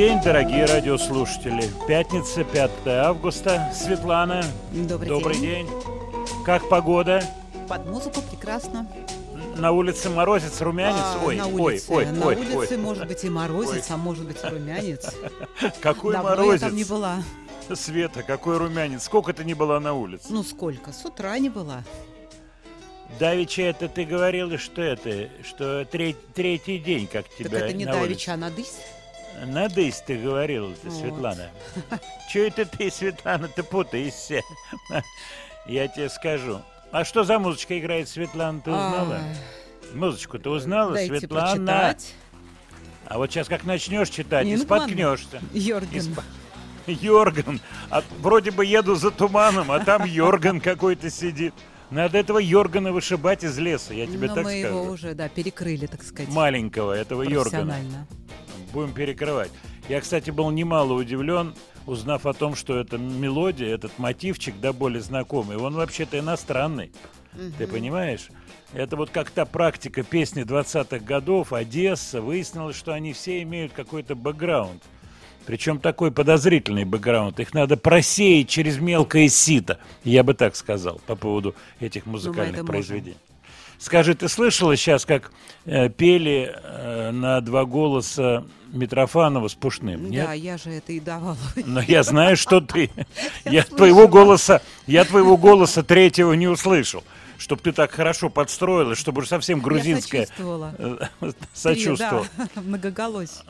День, дорогие радиослушатели. Пятница, 5 августа. Светлана. Добрый, Добрый день. день. Как погода? Под музыку прекрасно. На улице морозец, румянец? А, ой, на ой, улице, ой, на ой, улице ой. может быть и морозец, а может быть и румянец. Какой Давно морозец? я там не была. Света, какой румянец. Сколько ты не была на улице? Ну сколько? С утра не была. Давича, это ты говорила, что это, что треть- третий день, как тебя так это не давеча, а надысь. Надысь ты говорила, ты, Вот. Светлана. Че это ты, Светлана, ты путаешься? Я тебе скажу. А что за музычка играет, Светлана, ты узнала? Ай, Музычку ты узнала, Дайте Светлана? прочитать. А вот сейчас как начнешь читать, и Лингман. споткнешься. Йорген. Исп- Йорган. А вроде бы еду за туманом, а там Йорган какой-то сидит. Надо этого Йоргана вышибать из леса, я тебе Но так мы скажу. его уже, да, перекрыли, так сказать. Маленького этого Йоргана. Будем перекрывать. Я, кстати, был немало удивлен, узнав о том, что эта мелодия, этот мотивчик, да, более знакомый, он вообще-то иностранный. Ты понимаешь? Это вот как та практика песни 20-х годов, Одесса, выяснилось, что они все имеют какой-то бэкграунд. Причем такой подозрительный бэкграунд. Их надо просеять через мелкое сито. Я бы так сказал по поводу этих музыкальных это можем. произведений. Скажи, ты слышала сейчас, как э, пели э, на два голоса Митрофанова с Пушным? Нет? Да, я же это и давала. Но я знаю, что ты. Я твоего голоса, я твоего голоса третьего не услышал. Чтоб ты так хорошо подстроилась, чтобы уж совсем грузинская Я сочувствовала. э, сочувствовал. Да, многоголось.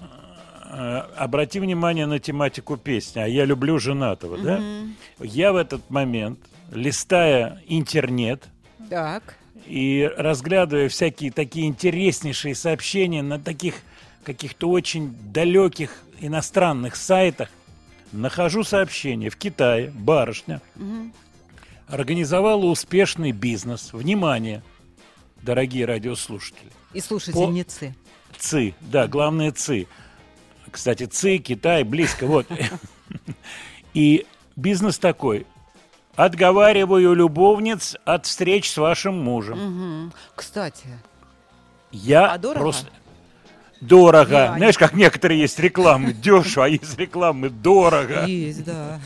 Э, Обрати внимание на тематику песни. А я люблю женатого, да? Я в этот момент, листая интернет Так. И разглядывая всякие такие интереснейшие сообщения на таких каких-то очень далеких иностранных сайтах, нахожу сообщение в Китае, барышня организовала успешный бизнес. Внимание, дорогие радиослушатели. И слушательницы. ЦИ, да, главное ЦИ. Кстати, ЦИ, Китай, близко, вот. И бизнес такой. Отговариваю любовниц от встреч с вашим мужем. Мгм. Кстати, Я А дорого? просто... Дорого. Я- Знаешь, как некоторые есть рекламы дешево, а есть рекламы дорого. есть, да.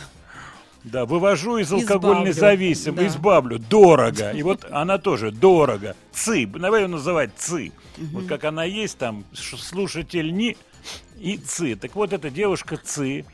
Да, вывожу из алкогольной зависимости, да. избавлю. Дорого. И вот она тоже дорого. ЦИ. Давай ее называть ЦИ. Вот как она есть там, ш- слушательни и ЦИ. Так вот эта девушка ЦИ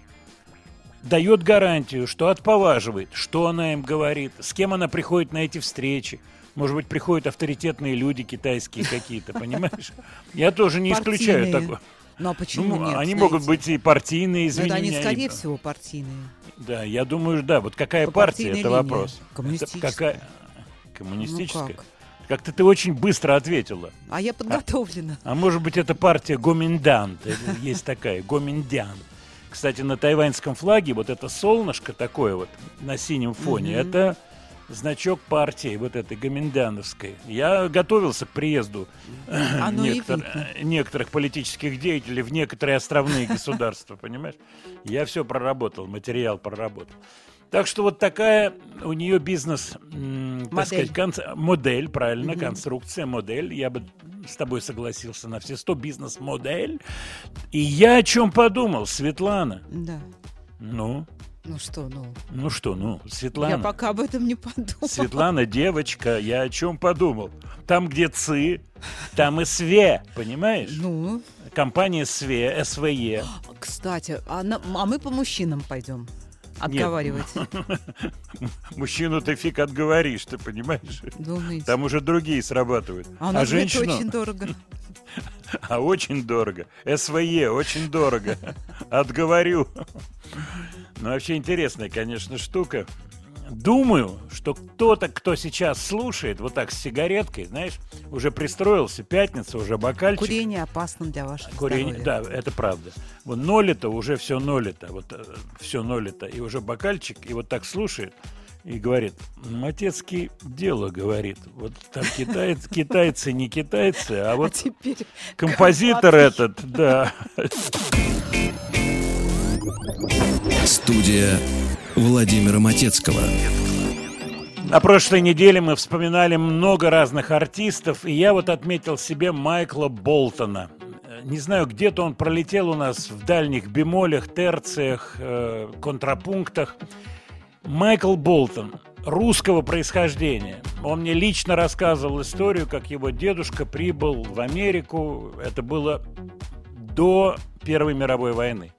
дает гарантию, что отповаживает, что она им говорит, с кем она приходит на эти встречи. Может быть, приходят авторитетные люди китайские какие-то, понимаешь? Я тоже не исключаю Партийные. такое. Ну а почему Ну, нет? они знаете? могут быть и партийные, Ну, извини это они, меня, скорее и- всего, партийные. Да, я думаю, да. Вот какая По партия, это линии. вопрос. Это Коммунистическая. какая... Коммунистическая? Ну как? Как-то ты очень быстро ответила. А я подготовлена. А может быть, это партия Гоминдант. Это Есть такая, Гоминдян. Кстати, на тайваньском флаге вот это солнышко такое вот на синем фоне, Мгм. это значок партии вот этой гоминдановской. Я готовился к приезду некотор- некоторых политических деятелей в некоторые островные государства, понимаешь? Я все проработал, материал проработал. Так что вот такая у нее бизнес, м, так Модель. сказать, конц- модель, правильно, Мгм. конструкция, модель. Я бы с тобой согласился на все сто бизнес-модель. И я о чем подумал, Светлана? Да. Ну, Ну что, ну. ну что, ну, Светлана. Я пока об этом не подумала. Светлана, девочка, я о чем подумал? Там, где ЦИ, там и СВЕ, понимаешь? Ну, Компания СВЕ, СВЕ. кстати, а, на- а мы по мужчинам пойдем отговаривать. Мужчину ты фиг отговоришь, ты понимаешь? Думаете? Там уже другие срабатывают. А будет женщину, очень дорого. а очень дорого. СВЕ, очень дорого. Отговорю. Ну, вообще интересная, конечно, штука. Думаю, что кто-то, кто сейчас слушает, вот так с сигареткой, знаешь, уже пристроился, пятница, уже бокальчик. Курение опасно для вашего Курение, здоровья. да, это правда. Вот нолито, уже все нолито, вот все нолито, и уже бокальчик, и вот так слушает и говорит, Матецкий дело говорит. Вот там китайцы, китайцы не китайцы, а А вот теперь композитор этот, да. Студия Владимира Матецкого. На прошлой неделе мы вспоминали много разных артистов, и я вот отметил себе Майкла Болтона. Э, Не знаю, где-то он пролетел у нас в дальних бемолях, терциях, э, контрапунктах. Майкл Болтон русского происхождения. Он мне лично рассказывал историю, как его дедушка прибыл в Америку. Это было до Первой мировой войны.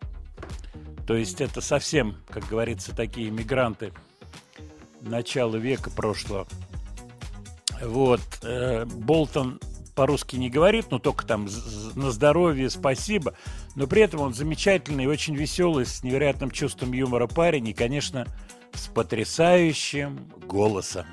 То есть это совсем, как говорится, такие мигранты начала века прошлого. Вот. э, Болтон по-русски не говорит, но только там на здоровье, спасибо. Но при этом он замечательный, очень веселый, с невероятным чувством юмора парень и, конечно, с потрясающим голосом.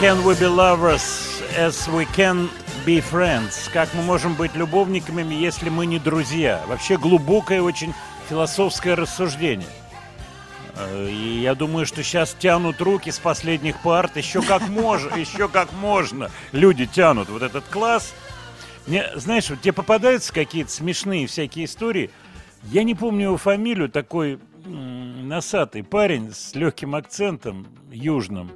Can we be lovers as we can be friends? Как мы можем быть любовниками, если мы не друзья? Вообще глубокое очень философское рассуждение. Э, И я думаю, что сейчас тянут руки с последних парт, еще как можно, еще как можно. Люди тянут вот этот класс. Мне, знаешь, вот тебе попадаются какие-то смешные всякие истории. Я не помню его фамилию, такой носатый парень с легким акцентом южным.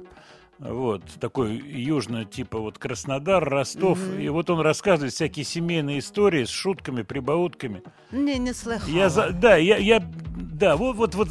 Вот, такой южно, типа вот Краснодар, Ростов. И вот он рассказывает всякие семейные истории с шутками, прибаутками. Не, не слыхала. Я за, да, я, я, да, вот, вот, вот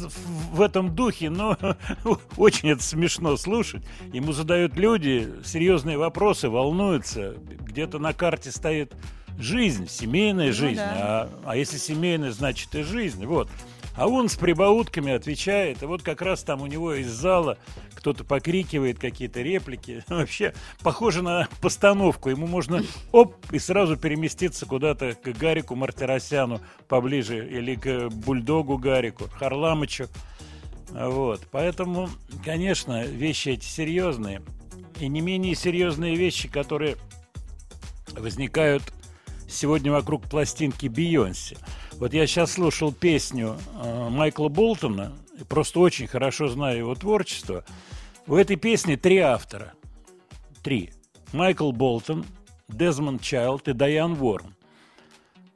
в, этом духе, но очень это смешно слушать. Ему задают люди серьезные вопросы, волнуются. Где-то на карте стоит жизнь, семейная жизнь. да. А, а если семейная, значит и жизнь. Вот. А он с прибаутками отвечает. И вот как раз там у него из зала кто-то покрикивает какие-то реплики. Вообще похоже на постановку. Ему можно оп и сразу переместиться куда-то к Гарику Мартиросяну поближе или к бульдогу Гарику, Харламычу. Вот. Поэтому, конечно, вещи эти серьезные. И не менее серьезные вещи, которые возникают сегодня вокруг пластинки Бейонсе. Вот я сейчас слушал песню э, Майкла Болтона, просто очень хорошо знаю его творчество. У этой песни три автора. Три. Майкл Болтон, Дезмонд Чайлд и Дайан Уоррен.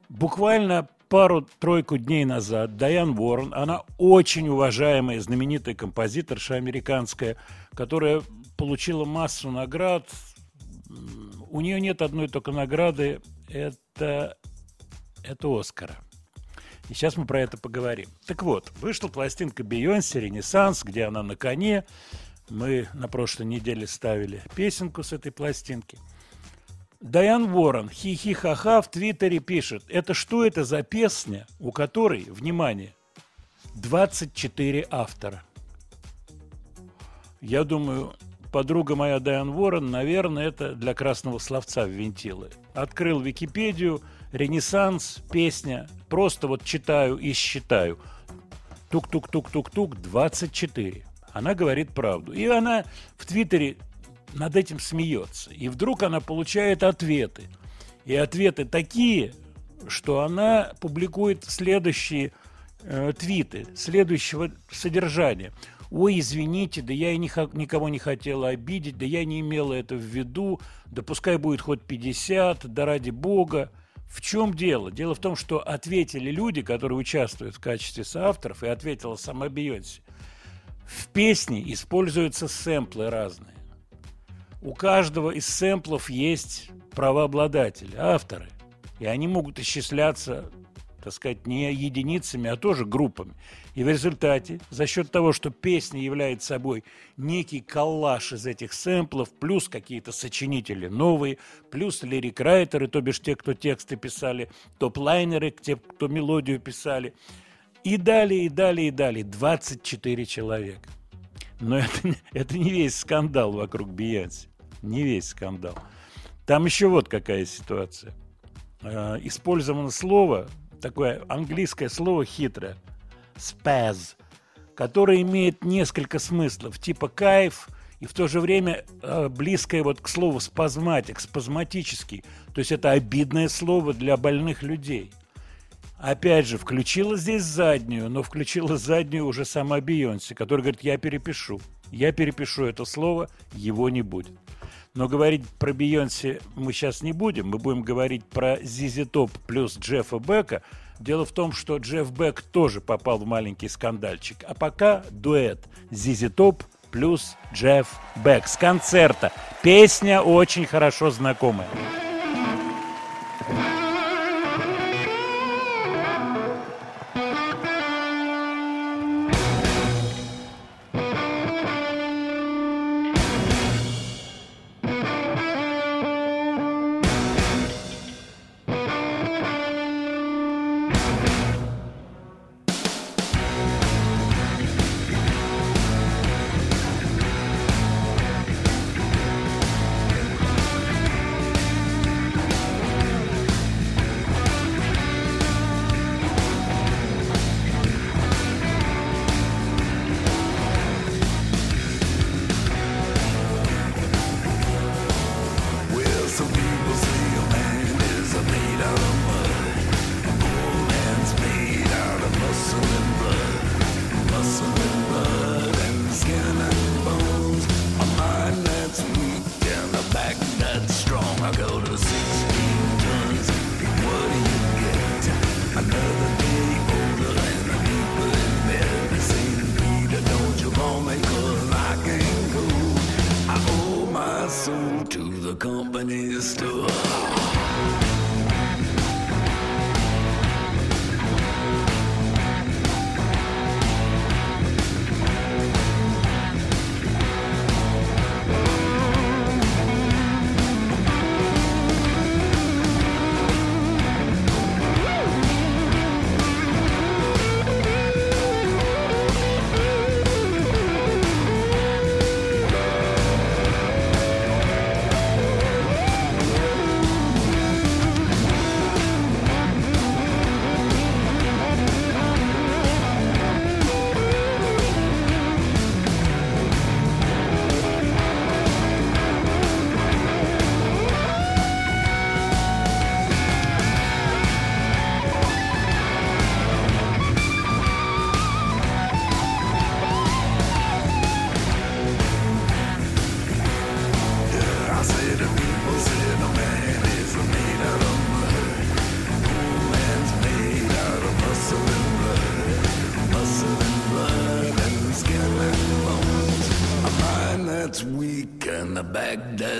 Буквально пару-тройку дней назад Дайан Уоррен, она очень уважаемая, знаменитая композиторша американская, которая получила массу наград. У нее нет одной только награды, это, это Оскара. И сейчас мы про это поговорим. Так вот, вышла пластинка Бейонсе «Ренессанс», где она на коне. Мы на прошлой неделе ставили песенку с этой пластинки. Дайан Ворон, хи-хи-ха-ха, в Твиттере пишет, это что это за песня, у которой, внимание, 24 автора. Я думаю, подруга моя Дайан Ворон, наверное, это для красного словца ввинтила. Открыл Википедию, Ренессанс, песня, просто вот читаю и считаю. Тук-тук-тук-тук-тук, 24. Она говорит правду. И она в Твиттере над этим смеется. И вдруг она получает ответы. И ответы такие, что она публикует следующие э, твиты, следующего содержания. Ой, извините, да я и не никого не хотела обидеть, да я не имела это в виду, да пускай будет хоть 50, да ради бога. В чем дело? Дело в том, что ответили люди, которые участвуют в качестве соавторов, и ответила сама Бейонсе. В песне используются сэмплы разные. У каждого из сэмплов есть правообладатели, авторы. И они могут исчисляться, так сказать, не единицами, а тоже группами. И в результате, за счет того, что песня является собой некий коллаж из этих сэмплов, плюс какие-то сочинители новые, плюс лирик-райтеры, то бишь те, кто тексты писали, топ-лайнеры, те, кто мелодию писали, и далее, и далее, и далее. 24 человека. Но это, это не весь скандал вокруг Бейонсе. Не весь скандал. Там еще вот какая ситуация. Э, Использовано слово, такое английское слово хитрое, spaz, которое имеет несколько смыслов, типа кайф, и в то же время э, близкое вот к слову спазматик, спазматический. То есть это обидное слово для больных людей. Опять же, включила здесь заднюю, но включила заднюю уже сама Бейонсе, которая говорит, я перепишу. Я перепишу это слово, его не будет. Но говорить про Бейонсе мы сейчас не будем. Мы будем говорить про Зизи Топ плюс Джеффа Бека. Дело в том, что Джефф Бек тоже попал в маленький скандальчик. А пока дуэт Зизи Топ плюс Джефф Бек с концерта. Песня очень хорошо знакомая.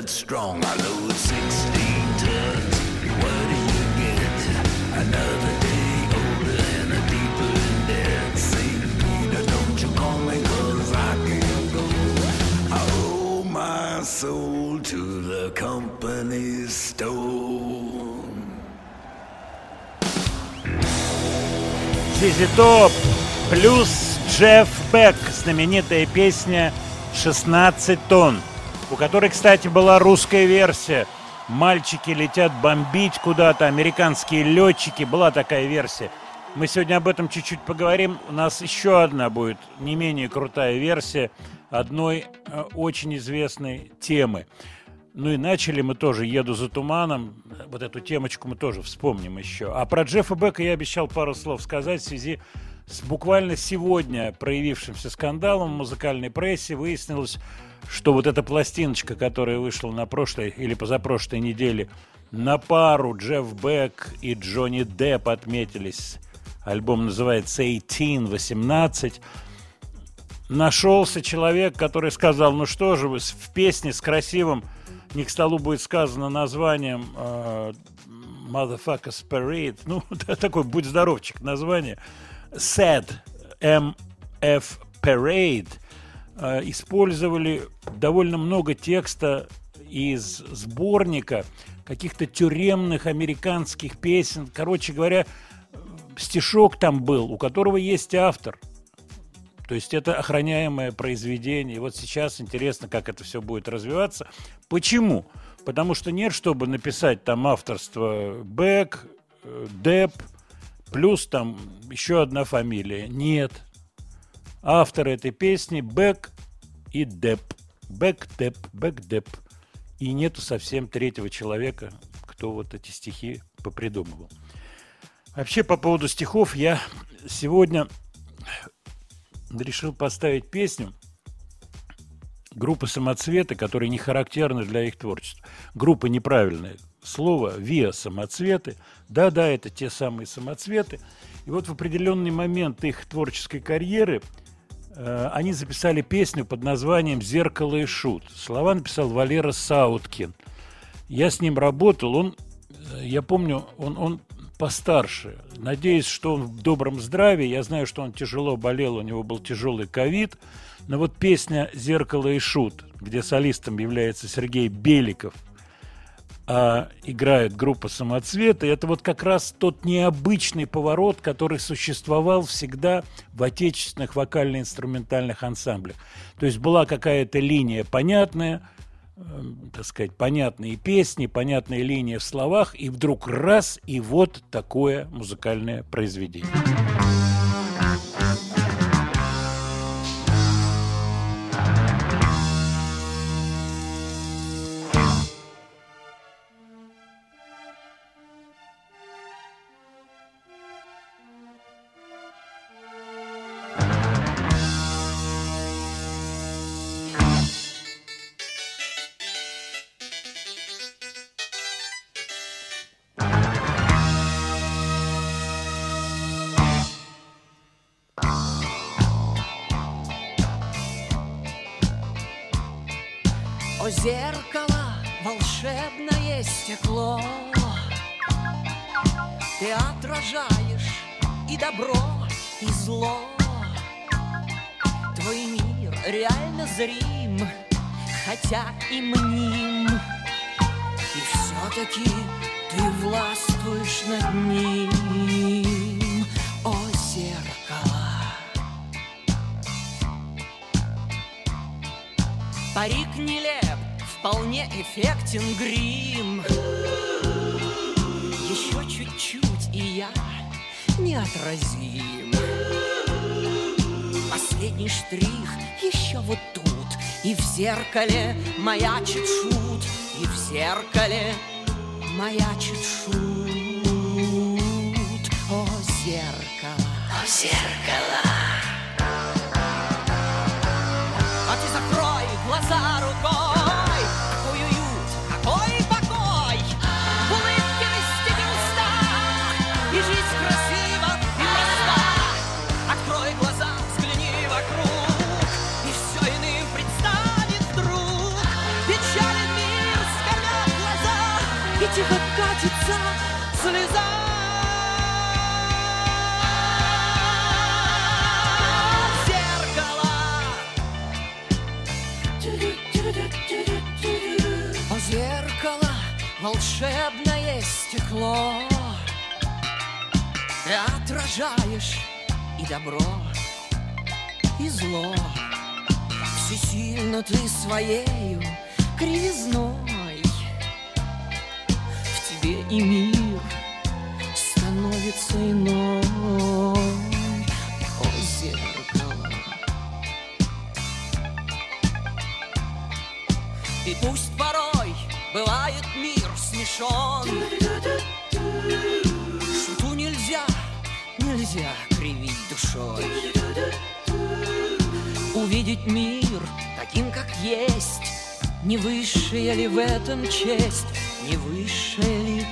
That's strong. I load 16 tons. What do you get? Another day older and a deeper in debt. St. Peter, don't you call me 'cause I can't go. I owe my soul to the company store. Зизи Топ плюс Джефф Бек, знаменитая песня «16 тонн», у которой, кстати, была русская версия. Мальчики летят бомбить куда-то, американские летчики, была такая версия. Мы сегодня об этом чуть-чуть поговорим. У нас еще одна будет не менее крутая версия одной э, очень известной темы. Ну и начали мы тоже «Еду за туманом». Вот эту темочку мы тоже вспомним еще. А про Джеффа Бека я обещал пару слов сказать в связи с буквально сегодня проявившимся скандалом в музыкальной прессе. Выяснилось, что вот эта пластиночка, которая вышла на прошлой или позапрошлой неделе, на пару Джефф Бек и Джонни Депп отметились. Альбом называется «18», 18 нашелся человек, который сказал, ну что же вы, в песне с красивым, не к столу будет сказано названием э, Motherfuckers Parade, ну, такой, будь здоровчик, название, Sad, MF Parade, использовали довольно много текста из сборника каких-то тюремных американских песен. Короче говоря, стишок там был, у которого есть автор. То есть это охраняемое произведение. И вот сейчас интересно, как это все будет развиваться. Почему? Потому что нет, чтобы написать там авторство Бек, э, Деп, плюс там еще одна фамилия. Нет. Авторы этой песни Бек и Деп. Бек, Деп, Бек, Деп. И нету совсем третьего человека, кто вот эти стихи попридумывал. Вообще, по поводу стихов, я сегодня решил поставить песню группы «Самоцветы», которые не характерны для их творчества. Группа неправильное слово, «Виа Самоцветы». Да-да, это те самые самоцветы. И вот в определенный момент их творческой карьеры они записали песню под названием «Зеркало и шут». Слова написал Валера Сауткин. Я с ним работал, он, э, я помню, он, он постарше. Надеюсь, что он в добром здравии. Я знаю, что он тяжело болел, у него был тяжелый ковид. Но вот песня «Зеркало и шут», где солистом является Сергей Беликов, а играет группа «Самоцветы», это вот как раз тот необычный поворот, который существовал всегда в отечественных вокально-инструментальных ансамблях. То есть была какая-то линия понятная, эм, так сказать, понятные песни, понятная линия в словах, и вдруг раз, и вот такое музыкальное произведение. отражаешь и добро, и зло. Твой мир реально зрим, хотя и мним. И все-таки ты властвуешь над ним, о зеркало. Парик нелеп, вполне эффектен грим. Еще чуть-чуть я неотразим. Последний штрих еще вот тут, И в зеркале маячит шут, И в зеркале маячит шут. О, зеркало! О, зеркало! Сажаешь и добро, и зло. все Всесильно ты своею кривизной. В тебе и мир становится иной. О, зеркало. И пусть порой бывает мир смешон. нельзя кривить душой Увидеть мир таким, как есть Не высшая ли в этом честь? Не высшая ли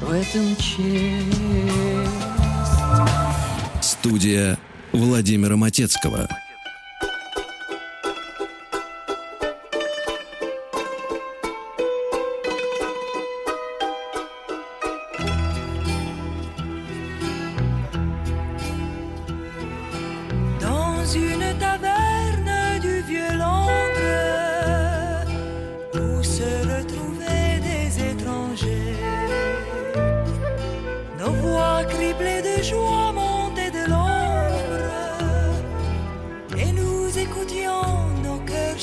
в этом честь? Студия Владимира Матецкого.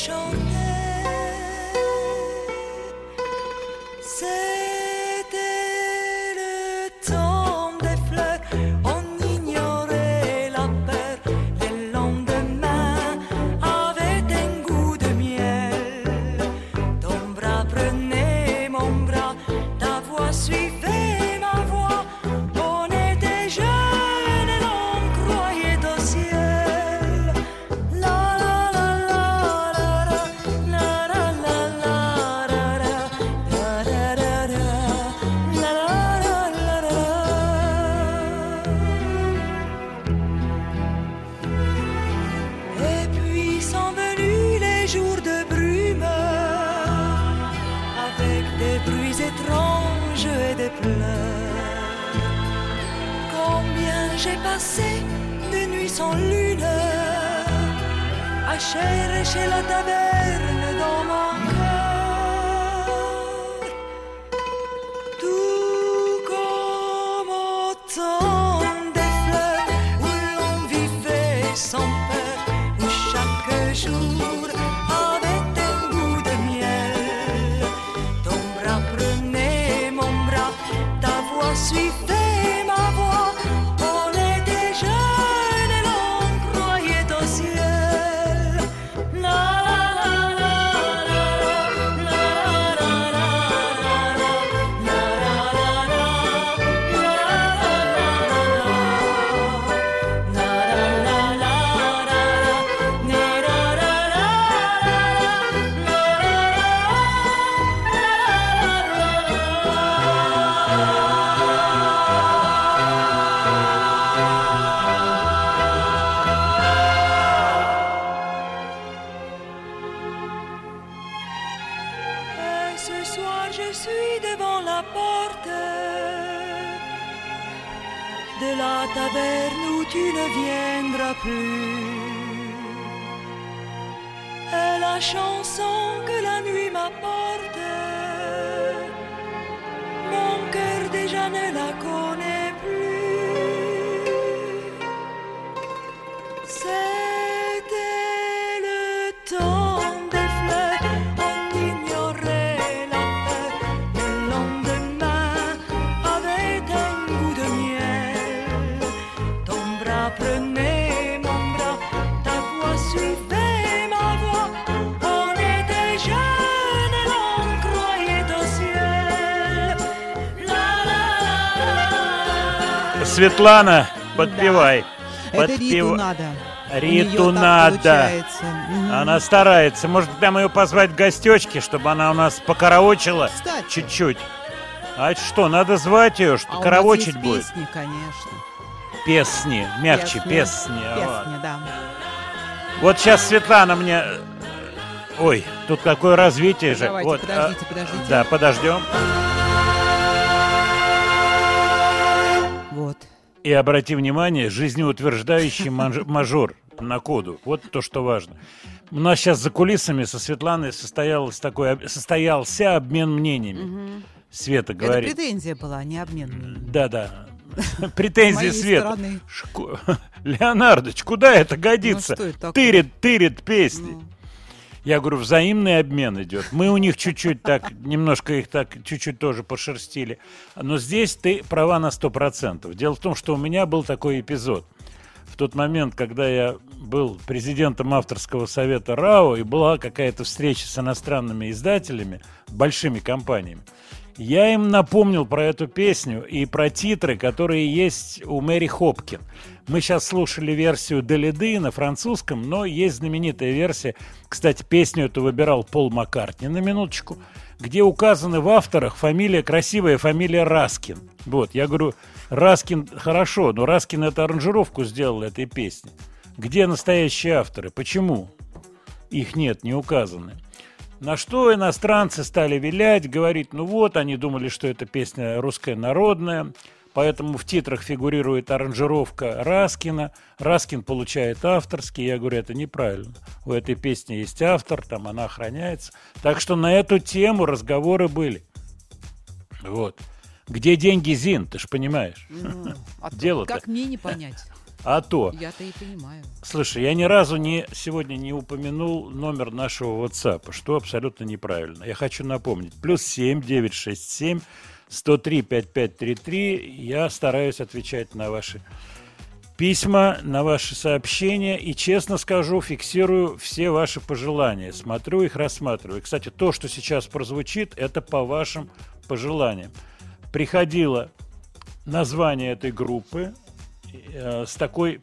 中 Светлана, подпевай. Это Подпев- Риту надо. Риту надо. Она старается. Может, нам ее позвать в гостечки, чтобы она у нас покараочила Кстати. чуть-чуть. А что, надо звать ее, что А караочить будет? песни, конечно. Песни, мягче, Песни. песни. вот. Песни, да. Вот сейчас Светлана мне... э, Ой, тут какое развитие же. Давайте, вот, подождите, а, подождите. Да, подождем. И обрати внимание, жизнеутверждающий мажор на коду. Вот то, что важно. У нас сейчас за кулисами со Светланой состоялось такой, состоялся обмен мнениями. Света Это говорит. претензия была, а не обмен. Да-да. Претензии Света. Леонардович, куда это годится? Ну, это такое? тырит, тырит песни. Я говорю, взаимный обмен идет. Мы у них чуть-чуть так, немножко их так, чуть-чуть тоже пошерстили. Но здесь ты права на сто процентов. Дело в том, что у меня был такой эпизод. В тот момент, когда я был президентом авторского совета РАО, и была какая-то встреча с иностранными издателями, большими компаниями, я им напомнил про эту песню и про титры, которые есть у Мэри Хопкин. Мы сейчас слушали версию Делиды на французском, но есть знаменитая версия. Кстати, песню эту выбирал Пол Маккартни, на минуточку, где указаны в авторах фамилия, красивая фамилия Раскин. Вот, я говорю, Раскин хорошо, но Раскин эту аранжировку сделал этой песни. Где настоящие авторы? Почему? Их нет, не указаны. На что иностранцы стали вилять, говорить, ну вот, они думали, что это песня русская народная, поэтому в титрах фигурирует аранжировка Раскина, Раскин получает авторский, я говорю, это неправильно. У этой песни есть автор, там она охраняется. Так что на эту тему разговоры были. Вот. Где деньги Зин, ты ж понимаешь? Ну, а то Дело-то. Как мне не понять? А то. Я-то и понимаю. Слушай, я ни разу не, сегодня не упомянул номер нашего WhatsApp, что абсолютно неправильно. Я хочу напомнить. Плюс 7 967 103 5533. Я стараюсь отвечать на ваши письма, на ваши сообщения. И, честно скажу, фиксирую все ваши пожелания. Смотрю их, рассматриваю. И, Кстати, то, что сейчас прозвучит, это по вашим пожеланиям. Приходило название этой группы э, с такой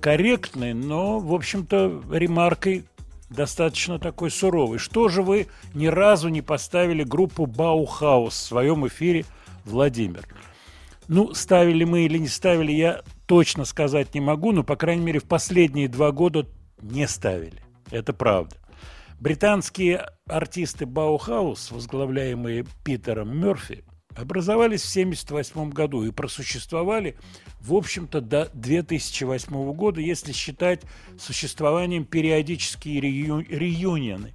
корректной, но, в общем-то, ремаркой достаточно такой суровой. Что же вы ни разу не поставили группу Баухаус в своем эфире, Владимир? Ну, ставили мы или не ставили, я точно сказать не могу, но, по крайней мере, в последние два года не ставили. Это правда. Британские артисты Баухаус, возглавляемые Питером Мерфи, образовались в 1978 году и просуществовали, в общем-то, до 2008 года, если считать существованием периодические рею- реюнионы.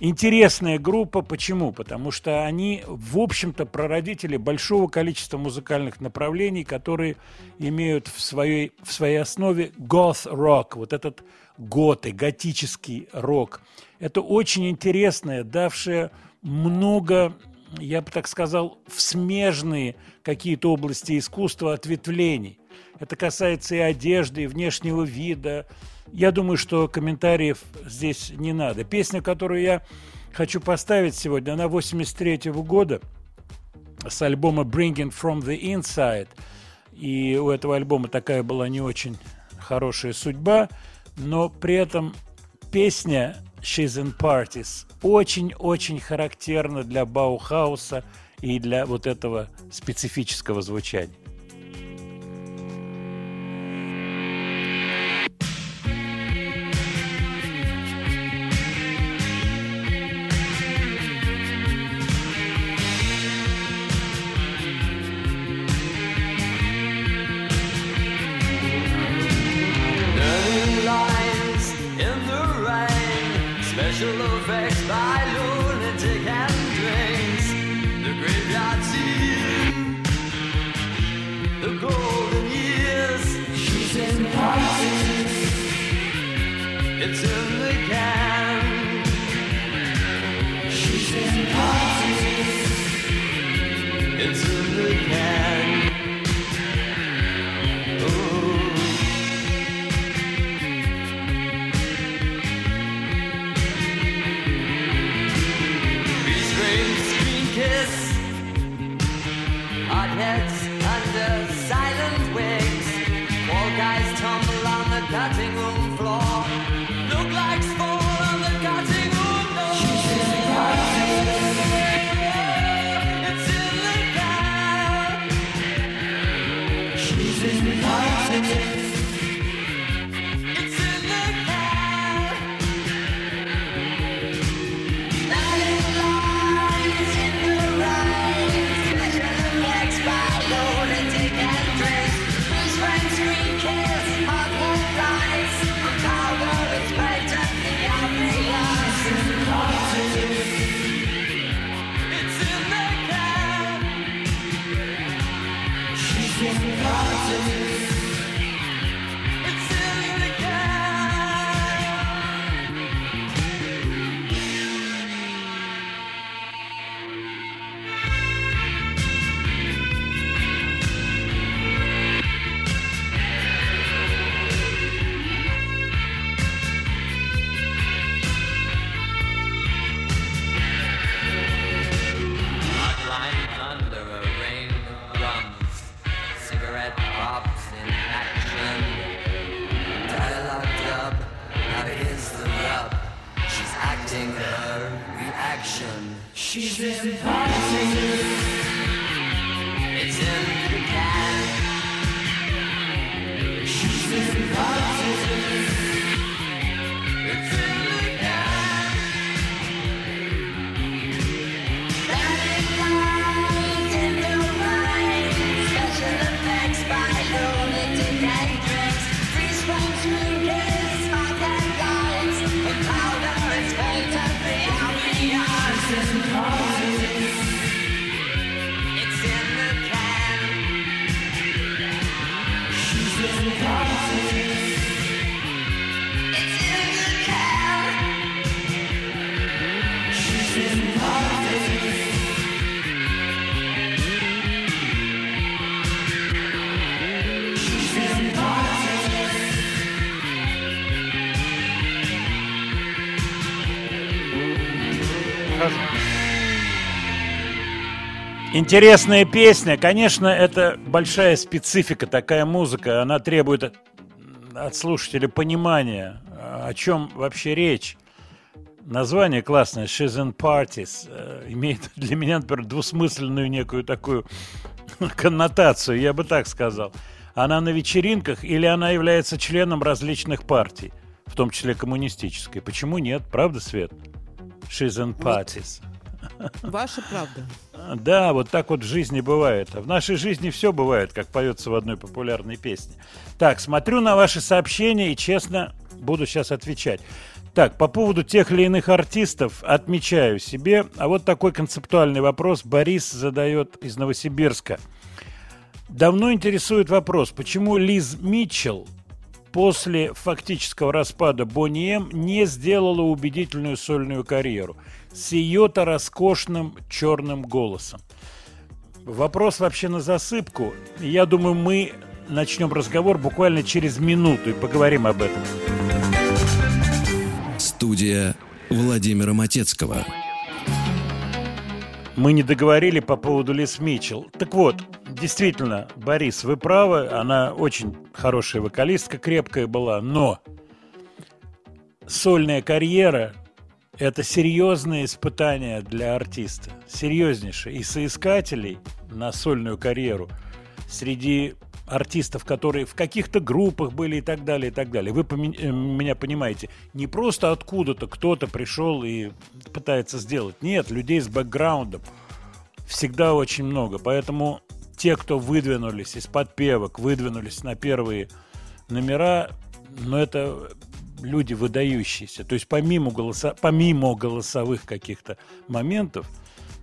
Интересная группа. Почему? Потому что они, в общем-то, прародители большого количества музыкальных направлений, которые имеют в своей, в своей основе goth-рок, вот этот готы, готический рок. Это очень интересное, давшее много, я бы так сказал, в смежные какие-то области искусства ответвлений. Это касается и одежды, и внешнего вида. Я думаю, что комментариев здесь не надо. Песня, которую я хочу поставить сегодня, она 83 года с альбома Bringing From The Inside. И у этого альбома такая была не очень хорошая судьба, но при этом песня She's in Parties очень-очень характерна для Баухауса и для вот этого специфического звучания. to Интересная песня. Конечно, это большая специфика, такая музыка. Она требует от, слушателя понимания, о чем вообще речь. Название классное, She's in Parties, э, имеет для меня, например, двусмысленную некую такую коннотацию, я бы так сказал. Она на вечеринках или она является членом различных партий, в том числе коммунистической. Почему нет? Правда, Свет? She's in Parties. Ваша правда. Да, вот так вот в жизни бывает. В нашей жизни все бывает, как поется в одной популярной песне. Так, смотрю на ваши сообщения и честно буду сейчас отвечать. Так, по поводу тех или иных артистов отмечаю себе. А вот такой концептуальный вопрос Борис задает из Новосибирска. Давно интересует вопрос, почему Лиз Митчелл после фактического распада Бонни М не сделала убедительную сольную карьеру с ее-то роскошным черным голосом. Вопрос вообще на засыпку. Я думаю, мы начнем разговор буквально через минуту и поговорим об этом. Студия Владимира Матецкого. Мы не договорили по поводу Лис Митчелл. Так вот, действительно, Борис, вы правы, она очень хорошая вокалистка, крепкая была, но сольная карьера – это серьезное испытание для артиста, серьезнейшее. И соискателей на сольную карьеру среди артистов, которые в каких-то группах были и так далее, и так далее. Вы поми- э, меня понимаете, не просто откуда-то кто-то пришел и пытается сделать. Нет, людей с бэкграундом всегда очень много. Поэтому те, кто выдвинулись из подпевок, выдвинулись на первые номера, но это люди выдающиеся. То есть помимо, голоса, помимо голосовых каких-то моментов,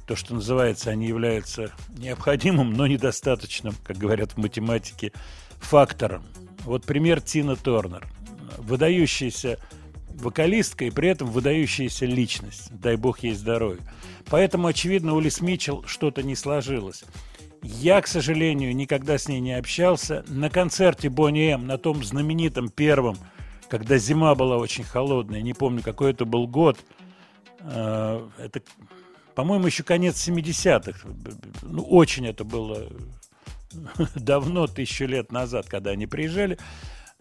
то, что называется, они являются необходимым, но недостаточным, как говорят в математике, фактором. Вот пример Тина Торнер. Выдающаяся вокалистка и при этом выдающаяся личность. Дай бог ей здоровья. Поэтому, очевидно, у Лис Митчелл что-то не сложилось. Я, к сожалению, никогда с ней не общался. На концерте Бонни М, на том знаменитом первом, когда зима была очень холодная, не помню, какой это был год, э, это, по-моему, еще конец 70-х. Ну, очень это было давно, тысячу лет назад, когда они приезжали.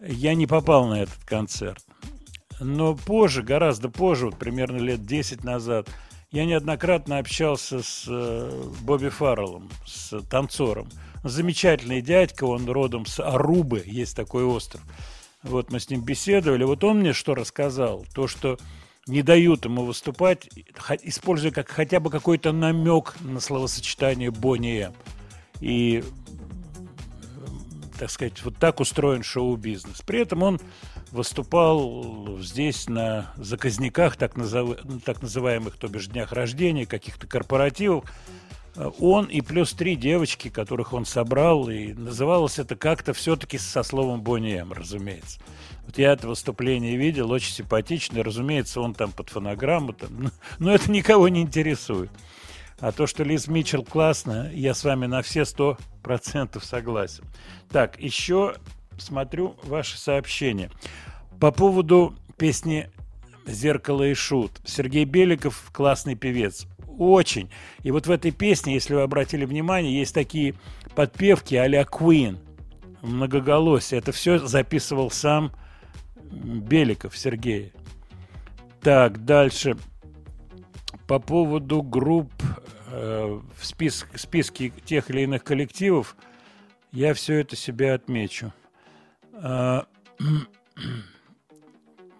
Я не попал на этот концерт. Но позже, гораздо позже, вот примерно лет 10 назад, я неоднократно общался с э, Бобби Фарреллом, с танцором. Замечательный дядька, он родом с Арубы, есть такой остров. Вот мы с ним беседовали. Вот он мне что рассказал? То, что не дают ему выступать, используя как, хотя бы какой-то намек на словосочетание Бонни М. И, так сказать, вот так устроен шоу-бизнес. При этом он выступал здесь на заказниках, так, назов- так называемых, то бишь днях рождения, каких-то корпоративов. Э, Он и плюс три девочки, которых он собрал, и называлось это как-то все-таки со словом Бонни М, разумеется. Вот я это выступление видел, очень симпатичное, разумеется, он там под фонограмму, там, ну, но это никого не интересует. А то, что Лиз Митчелл классно, я с вами на все сто процентов согласен. Так, еще смотрю ваши сообщения. По поводу песни «Зеркало и шут». Сергей Беликов классный певец. Очень. И вот в этой песне, если вы обратили внимание, есть такие подпевки а-ля Queen, многоголосие. Это все записывал сам Беликов Сергей. Так, дальше. По поводу групп э, в спис- списке тех или иных коллективов, я все это себе отмечу. А,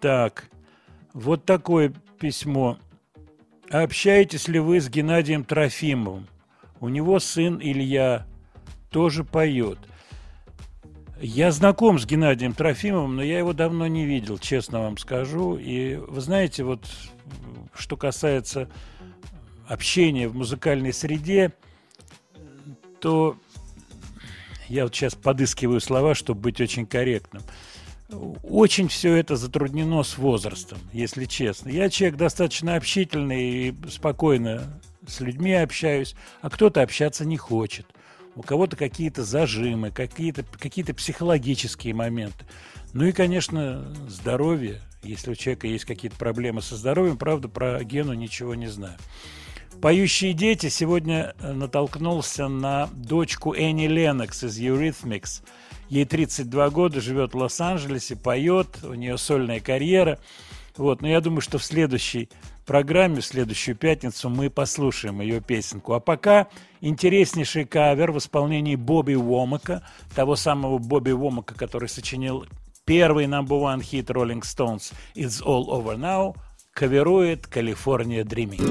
так, вот такое письмо. Общаетесь ли вы с Геннадием Трофимовым? У него сын Илья тоже поет. Я знаком с Геннадием Трофимовым, но я его давно не видел, честно вам скажу. И вы знаете, вот что касается общения в музыкальной среде, то я вот сейчас подыскиваю слова, чтобы быть очень корректным. Очень все это затруднено с возрастом, если честно. Я человек достаточно общительный и спокойно с людьми общаюсь, а кто-то общаться не хочет. У кого-то какие-то зажимы, какие-то какие психологические моменты. Ну и, конечно, здоровье. Если у человека есть какие-то проблемы со здоровьем, правда, про Гену ничего не знаю. Поющие дети сегодня э, натолкнулся на дочку Энни Ленокс из Eurythmics. Ей 32 года, живет в Лос-Анджелесе, поет, у нее сольная карьера. Вот, но я думаю, что в следующей программе, в следующую пятницу мы послушаем ее песенку. А пока интереснейший кавер в исполнении Бобби Уомака, того самого Бобби Уомака, который сочинил первый number one хит Rolling Stones «It's All Over Now», каверует «California Dreaming».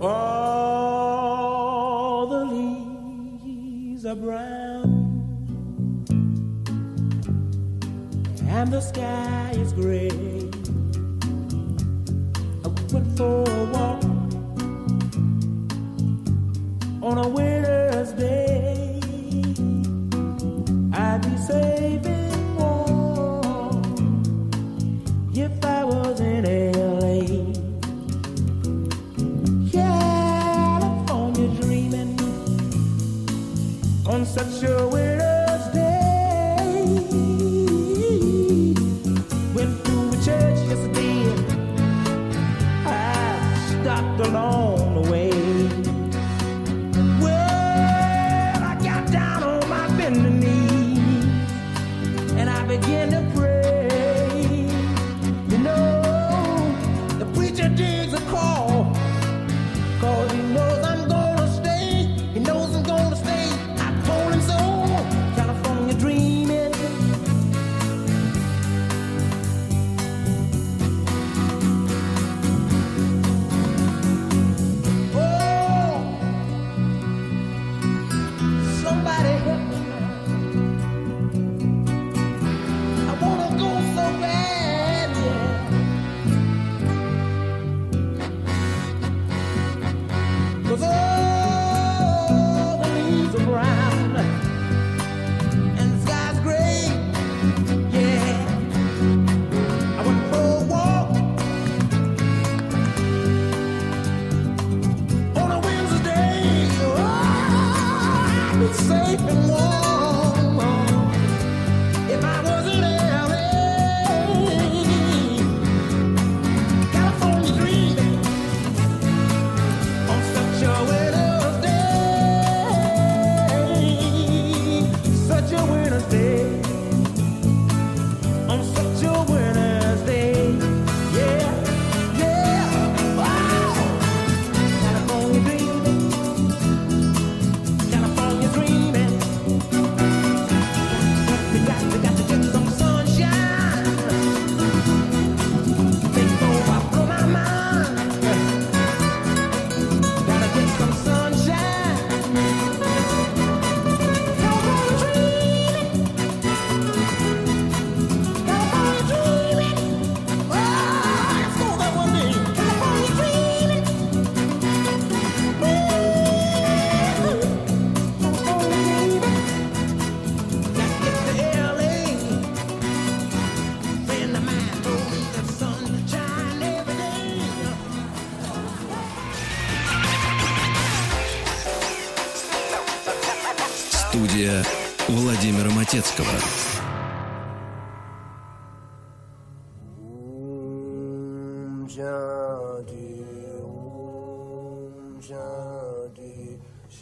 All the leaves are brown, and the sky is gray. I went for a walk on a winter's day. I'd be and warm if I was in LA. California dreaming on such a winter's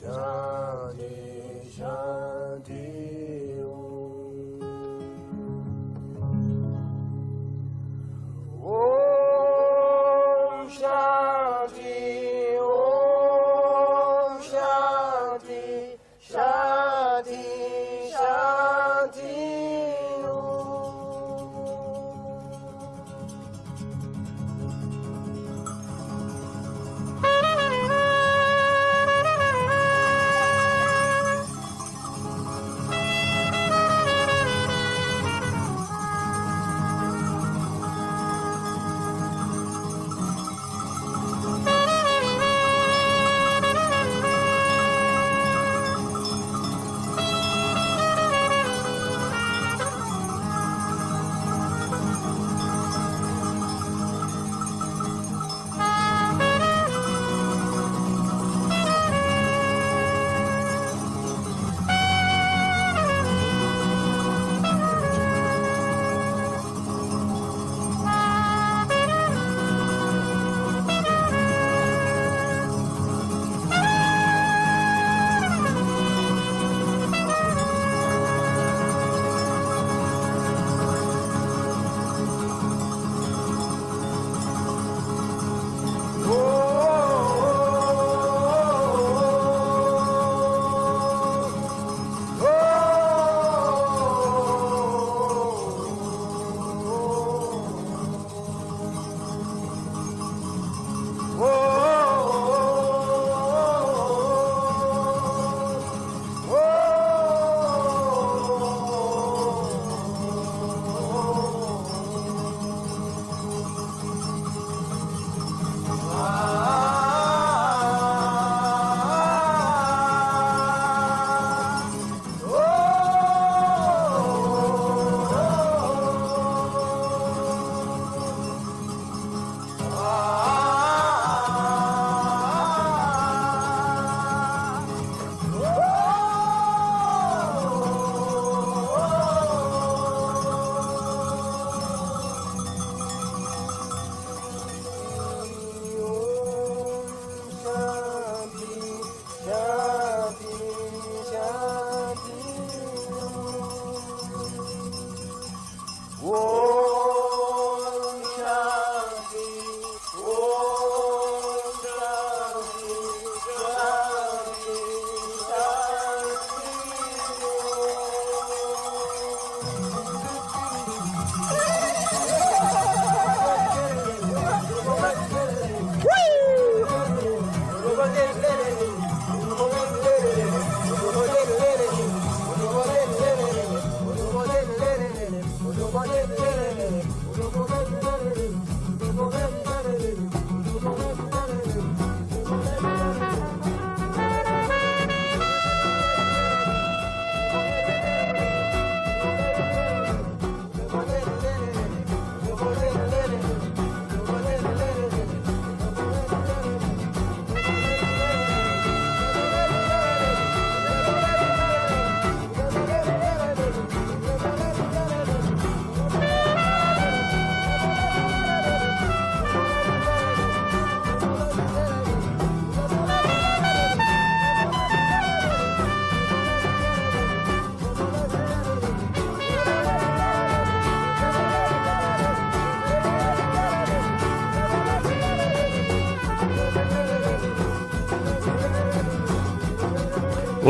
Shanti, Shanti,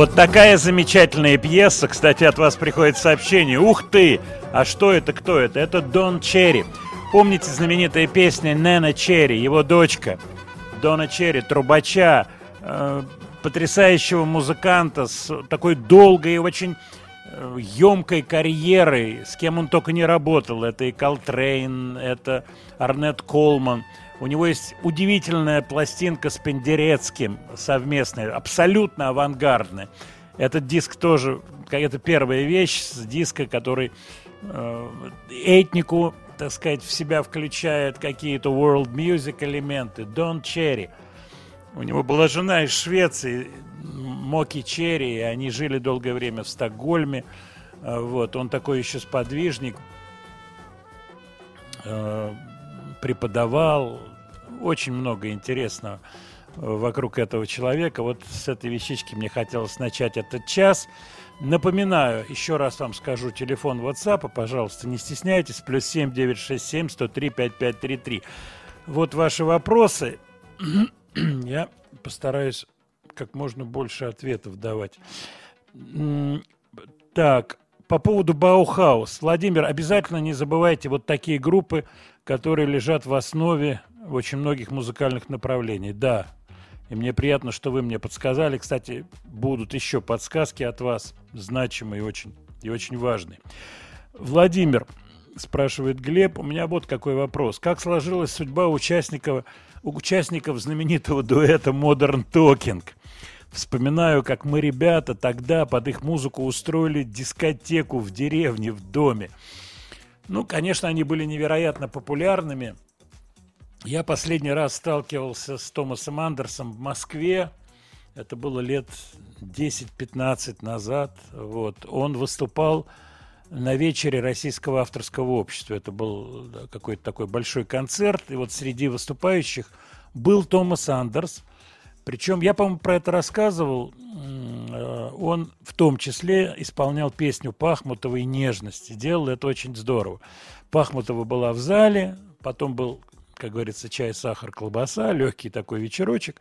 Вот такая замечательная пьеса. Кстати, от вас приходит сообщение. Ух ты! А что это, кто это? Это Дон Черри. Помните знаменитая песня Нэна Черри, его дочка? Дона Черри, трубача, э, потрясающего музыканта с такой долгой и очень э, емкой карьерой, с кем он только не работал. Это и Колтрейн, это Орнетт Коулман. У него есть удивительная пластинка с Пендерецким совместная, абсолютно авангардная. Этот диск тоже, это первая вещь с диска, который э, этнику, так сказать, в себя включает какие-то world music элементы. Дон Черри. У него была жена из Швеции, Моки Черри, и они жили долгое время в Стокгольме. Э, Вот, он такой еще сподвижник, э, преподавал, очень много интересного э, вокруг этого человека. Вот с этой вещички мне хотелось начать этот час. Напоминаю, еще раз вам скажу, телефон WhatsApp, пожалуйста, не стесняйтесь, плюс 7 967 103 5533. Вот ваши вопросы. Я постараюсь как можно больше ответов давать. Так, по поводу Баухаус. Владимир, обязательно не забывайте вот такие группы, которые лежат в основе очень многих музыкальных направлений. Да, и мне приятно, что вы мне подсказали. Кстати, будут еще подсказки от вас, значимые очень, и очень важные. Владимир, спрашивает Глеб, у меня вот какой вопрос. Как сложилась судьба участников, участников знаменитого дуэта Modern Talking? Вспоминаю, как мы, ребята, тогда под их музыку устроили дискотеку в деревне, в доме. Ну, конечно, они были невероятно популярными. Я последний раз сталкивался с Томасом Андерсом в Москве. Это было лет 10-15 назад. Вот. Он выступал на вечере Российского авторского общества. Это был какой-то такой большой концерт. И вот среди выступающих был Томас Андерс. Причем я, по-моему, про это рассказывал. Э, Он в том числе исполнял песню Пахмутовой «Нежности». Делал это очень здорово. Пахмутова была в зале, потом был как говорится, чай, сахар, колбаса, легкий такой вечерочек.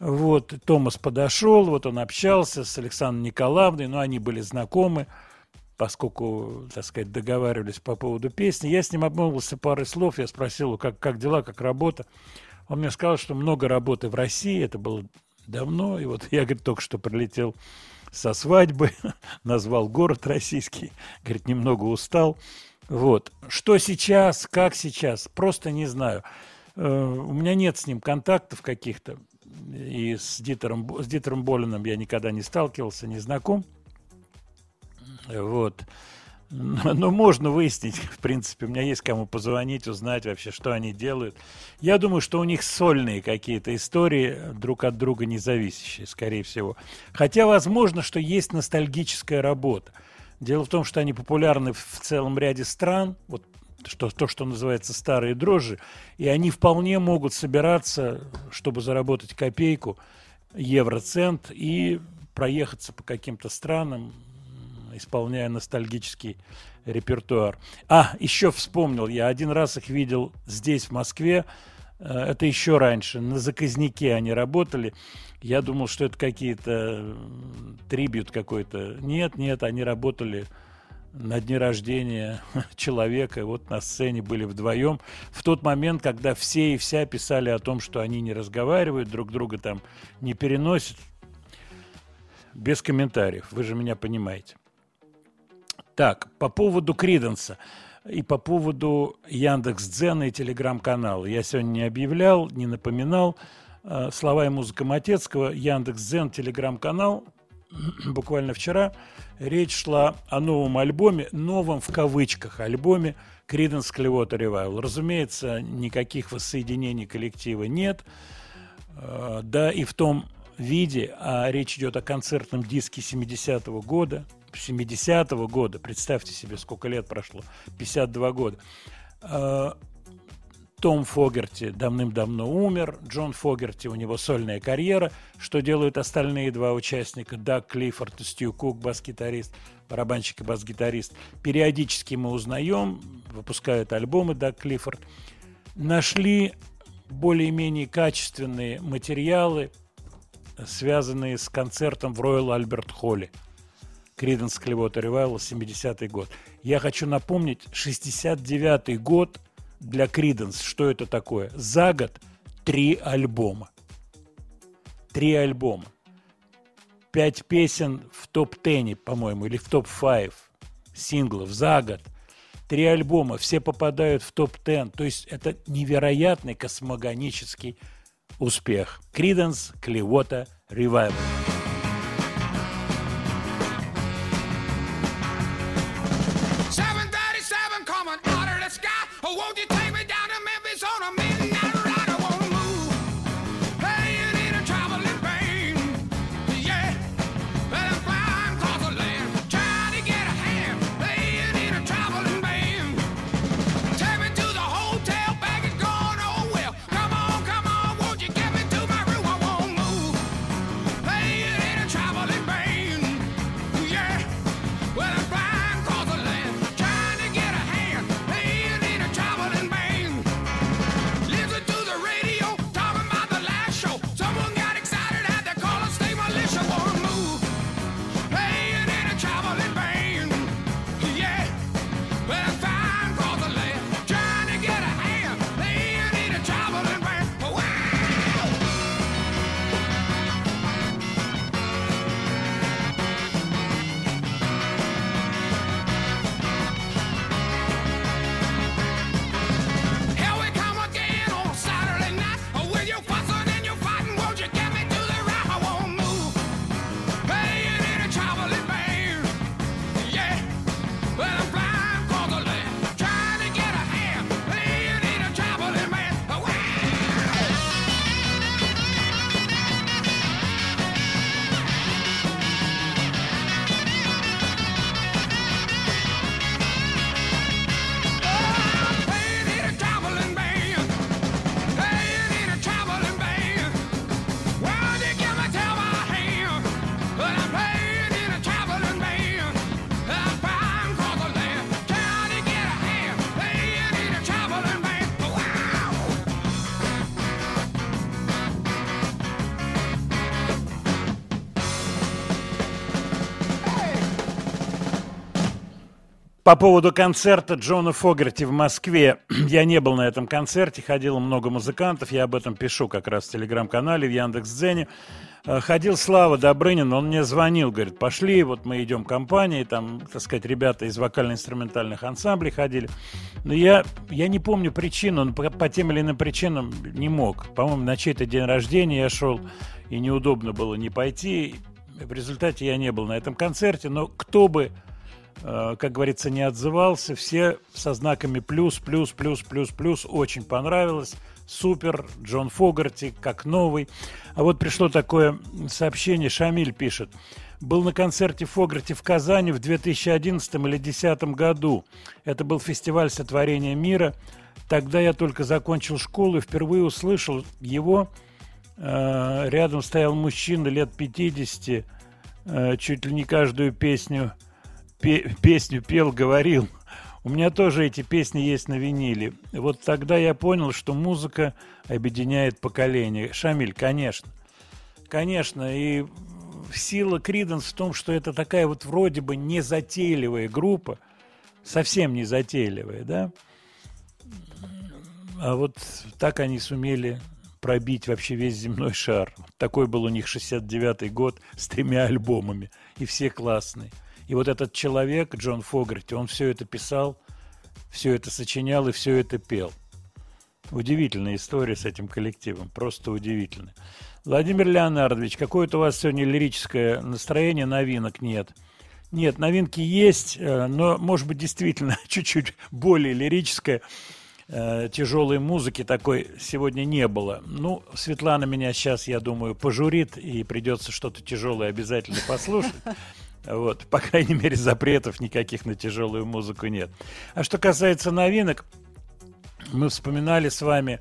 Вот, Томас подошел, вот он общался с Александрой Николаевной, но они были знакомы, поскольку, так сказать, договаривались по поводу песни. Я с ним обмолвился парой слов, я спросил, как, как дела, как работа. Он мне сказал, что много работы в России, это было давно, и вот я, говорит, только что прилетел со свадьбы, назвал город российский, говорит, немного устал. Вот. Что сейчас, как сейчас, просто не знаю. Э, У меня нет с ним контактов каких-то. И с Дитером, с Дитером Болином я никогда не сталкивался, не знаком. Вот. Но но можно выяснить, в принципе, у меня есть кому позвонить, узнать вообще, что они делают. Я думаю, что у них сольные какие-то истории, друг от друга не зависящие, скорее всего. Хотя, возможно, что есть ностальгическая работа. Дело в том, что они популярны в целом ряде стран, вот что, то, что называется старые дрожжи, и они вполне могут собираться, чтобы заработать копейку, евроцент, и проехаться по каким-то странам, исполняя ностальгический репертуар. А, еще вспомнил, я один раз их видел здесь, в Москве, э, это еще раньше, на заказнике они работали. Я думал, что это какие-то трибют какой-то. Нет, нет, они работали на дне рождения человека. Вот на сцене были вдвоем. В тот момент, когда все и вся писали о том, что они не разговаривают, друг друга там не переносят. Без комментариев. Вы же меня понимаете. Так, по поводу Криденса и по поводу Яндекс.Дзена и Телеграм-канала. Я сегодня не объявлял, не напоминал. Э, Слова и музыка Матецкого, Яндекс.Дзен, Телеграм-канал. Буквально вчера речь шла о новом альбоме, новом в кавычках альбоме Creedence Clearwater Revival. Разумеется, никаких воссоединений коллектива нет. Э, Да, и в том виде, а речь идет о концертном диске 70-го года, 70-го года, представьте себе, сколько лет прошло, 52 года. Том Фогерти давным-давно умер, Джон Фогерти, у него сольная карьера. Что делают остальные два участника? Даг Клиффорд и Стью Кук, бас-гитарист, барабанщик и бас-гитарист. Периодически мы узнаем, выпускают альбомы Даг Клиффорд. Нашли более-менее качественные материалы связанные с концертом в Роyal Альберт Холле. Криденс Clearwater Revival, 70-й год. Я хочу напомнить, 69-й год для Криденс. Что это такое? За год три альбома. Три альбома. Пять песен в топ-10, по-моему, или в топ-5 синглов за год. Три альбома, все попадают в топ-10. То есть это невероятный космогонический успех. Криденс Clearwater Revival. По поводу концерта Джона Фогерти в Москве. Я не был на этом концерте, ходило много музыкантов, я об этом пишу как раз в телеграм-канале, в Яндекс.Дзене. Э, Ходил Слава Добрынин, он мне звонил, говорит, пошли, вот мы идем компанией, там, так сказать, ребята из вокально-инструментальных ансамблей ходили. Но я, я не помню причину, но по, по тем или иным причинам не мог. По-моему, на чей-то день рождения я шел, и неудобно было не пойти. В результате я не был на этом концерте, но кто бы как говорится, не отзывался. Все со знаками плюс, плюс, плюс, плюс, плюс. Очень понравилось. Супер. Джон Фогарти, как новый. А вот пришло такое сообщение. Шамиль пишет. Был на концерте Фогарти в Казани в 2011 или 2010 году. Это был фестиваль сотворения мира. Тогда я только закончил школу и впервые услышал его. Э, Рядом стоял мужчина лет 50, э, чуть ли не каждую песню пе- песню пел, говорил. У меня тоже эти песни есть на виниле. Вот тогда я понял, что музыка объединяет поколения. Шамиль, конечно. Конечно, и сила Криденс в том, что это такая вот вроде бы незатейливая группа, совсем незатейливая, да? А вот так они сумели пробить вообще весь земной шар. Такой был у них 69-й год с тремя альбомами, и все классные. И вот этот человек, Джон Фогарти, он все это писал, все это сочинял и все это пел. Удивительная история с этим коллективом, просто удивительная. Владимир Леонардович, какое-то у вас сегодня лирическое настроение, новинок нет. Нет, новинки есть, э, но, может быть, действительно чуть-чуть более лирическое. Э, Тяжелой музыки такой сегодня не было. Ну, Светлана меня сейчас, я думаю, пожурит, и придется что-то тяжелое обязательно послушать. Вот, по крайней мере, запретов никаких на тяжелую музыку нет. А что касается новинок, мы вспоминали с вами,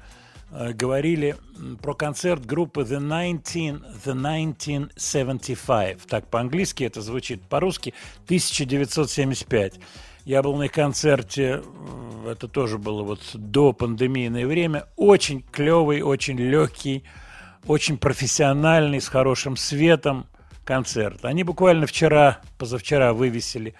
э, говорили про концерт группы The 19, The 1975. Так по-английски это звучит, по-русски 1975. Я был на их концерте, это тоже было вот до пандемийное время. Очень клевый, очень легкий, очень профессиональный, с хорошим светом концерт. Они буквально вчера, позавчера вывесили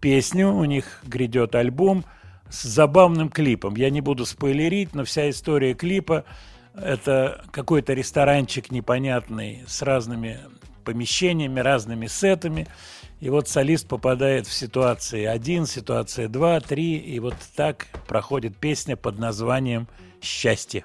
песню, у них грядет альбом с забавным клипом. Я не буду спойлерить, но вся история клипа – это какой-то ресторанчик непонятный с разными помещениями, разными сетами. И вот солист попадает в ситуации 1, ситуация 2, 3, и вот так проходит песня под названием «Счастье».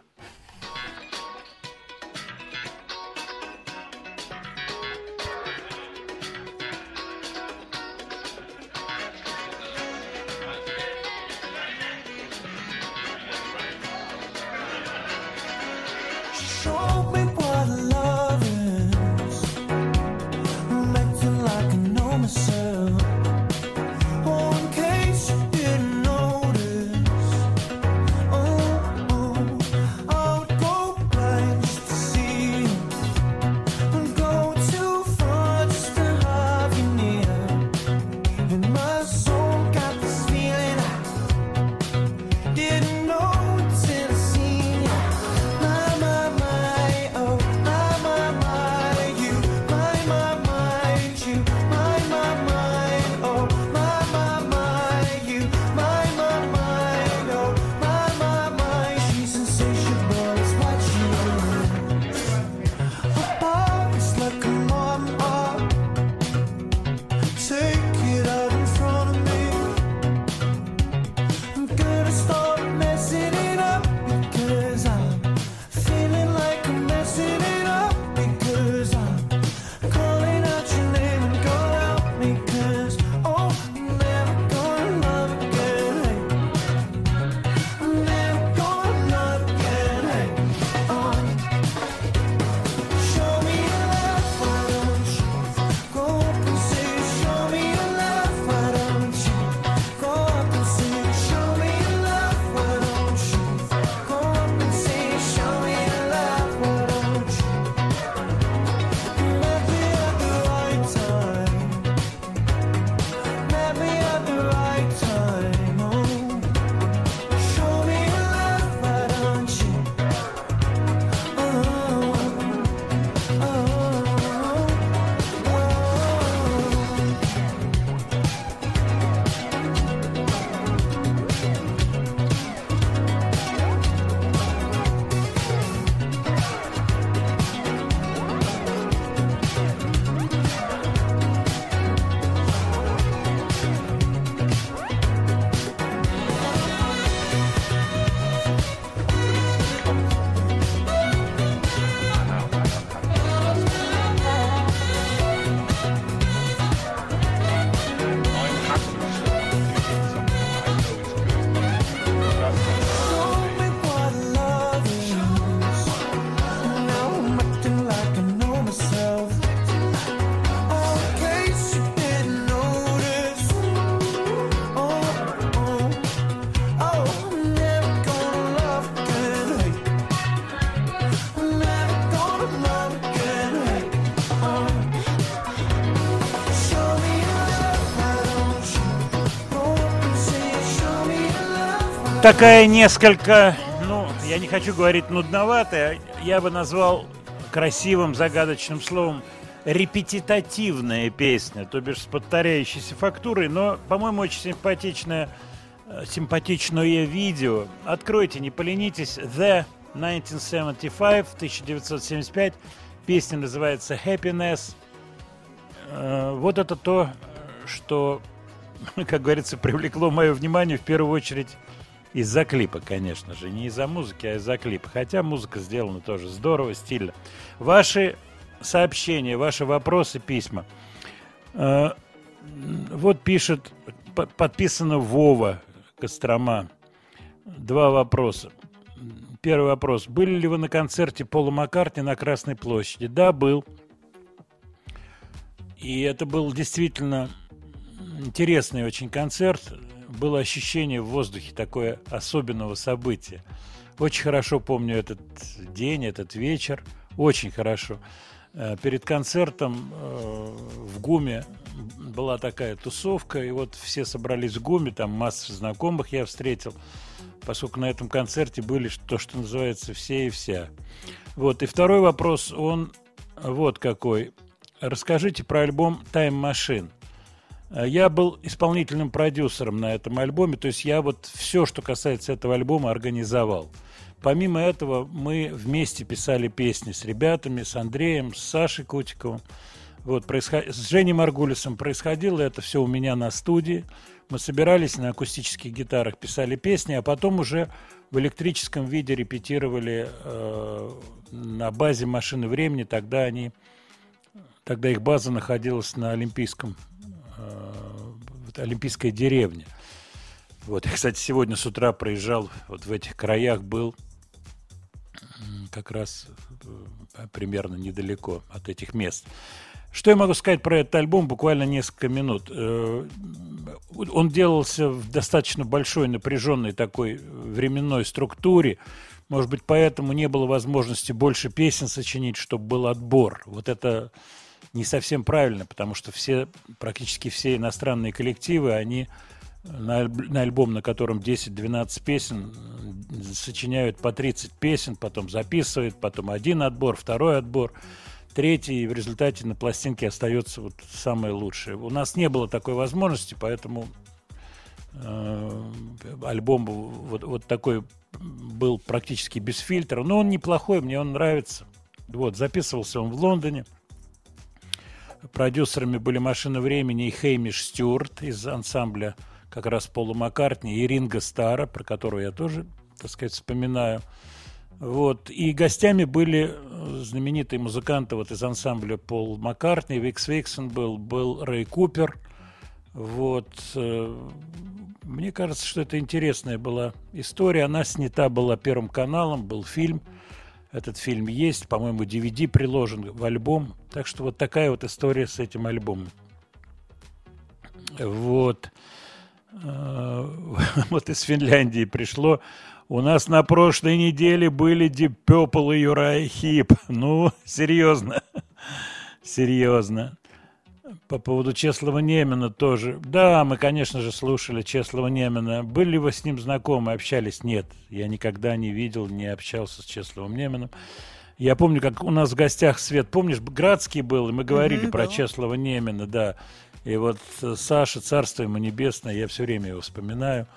Такая несколько, ну, я не хочу говорить нудноватая, я бы назвал красивым загадочным словом репетитативная песня, то бишь с повторяющейся фактурой, но, по-моему, очень симпатичное, э, симпатичное видео. Откройте, не поленитесь. The 1975, 1975. Песня называется Happiness. Э, Вот это то, что, как говорится, привлекло мое внимание в первую очередь из-за клипа, конечно же. Не из-за музыки, а из-за клипа. Хотя музыка сделана тоже здорово, стильно. Ваши сообщения, ваши вопросы, письма. Э, Вот пишет, подписано Вова Кострома. Два вопроса. Первый вопрос. Были ли вы на концерте Пола Маккартни на Красной площади? Да, был. И это был действительно интересный очень концерт. Было ощущение в воздухе такое особенного события. Очень хорошо помню этот день, этот вечер. Очень хорошо. Э, Перед концертом э, в ГУМе была такая тусовка, и вот все собрались в ГУМе, там масса знакомых я встретил, поскольку на этом концерте были то, что называется все и вся. Вот, и второй вопрос, он вот какой. Расскажите про альбом Time Machine. Э, Я был исполнительным продюсером на этом альбоме, то есть я вот все, что касается этого альбома, организовал. Помимо этого, мы вместе писали песни с ребятами, с Андреем, с Сашей Кутиковым, вот, происход... с Женей Маргулисом. Происходило это все у меня на студии. Мы собирались на акустических гитарах, писали песни, а потом уже в электрическом виде репетировали э, на базе машины времени. Тогда они, тогда их база находилась на Олимпийском, Олимпийская деревня. Вот, я, кстати, сегодня с утра проезжал вот в этих краях, был как раз э, примерно недалеко от этих мест. Что я могу сказать про этот альбом? Буквально несколько минут. Э, Он делался в достаточно большой напряженной такой временной структуре. Может быть, поэтому не было возможности больше песен сочинить, чтобы был отбор. Вот это не совсем правильно, потому что все, практически все иностранные коллективы, они на, на альбом, на котором 10-12 песен, сочиняют по 30 песен, потом записывают, потом один отбор, второй отбор, третий, и в результате на пластинке остается вот самое лучшее. У нас не было такой возможности, поэтому э, альбом вот, вот такой был практически без фильтра, но он неплохой, мне он нравится. Вот, записывался он в Лондоне. Продюсерами были «Машина времени» и Хеймиш Стюарт из ансамбля как раз Пола Маккартни и Ринга Стара, про которого я тоже, так сказать, вспоминаю. Вот. И гостями были э, знаменитые музыканты вот из ансамбля Пол Маккартни, Викс Виксон был, был Рэй Купер. Вот. э, Мне кажется, что это интересная была история. Она снята была Первым каналом, был фильм. Этот фильм есть, по-моему, DVD приложен в альбом. Так что вот такая вот история с этим альбомом. Вот. Э, Вот из Финляндии пришло. У нас на прошлой неделе были Deep Purple и Uriah Heep. Ну, серьезно. Серьезно. По поводу Чеслова Немена тоже. Да, мы, конечно же, слушали Чеслова Немена. Были ли вы с ним знакомы, общались? Нет. Я никогда не видел, не общался с Чесловым Неменом. Я помню, как у нас в гостях Свет, помнишь, Градский был, и мы говорили Мгм, про был. Чеслова Немена, да. И вот э, Саша, царство ему небесное, я все время его вспоминаю.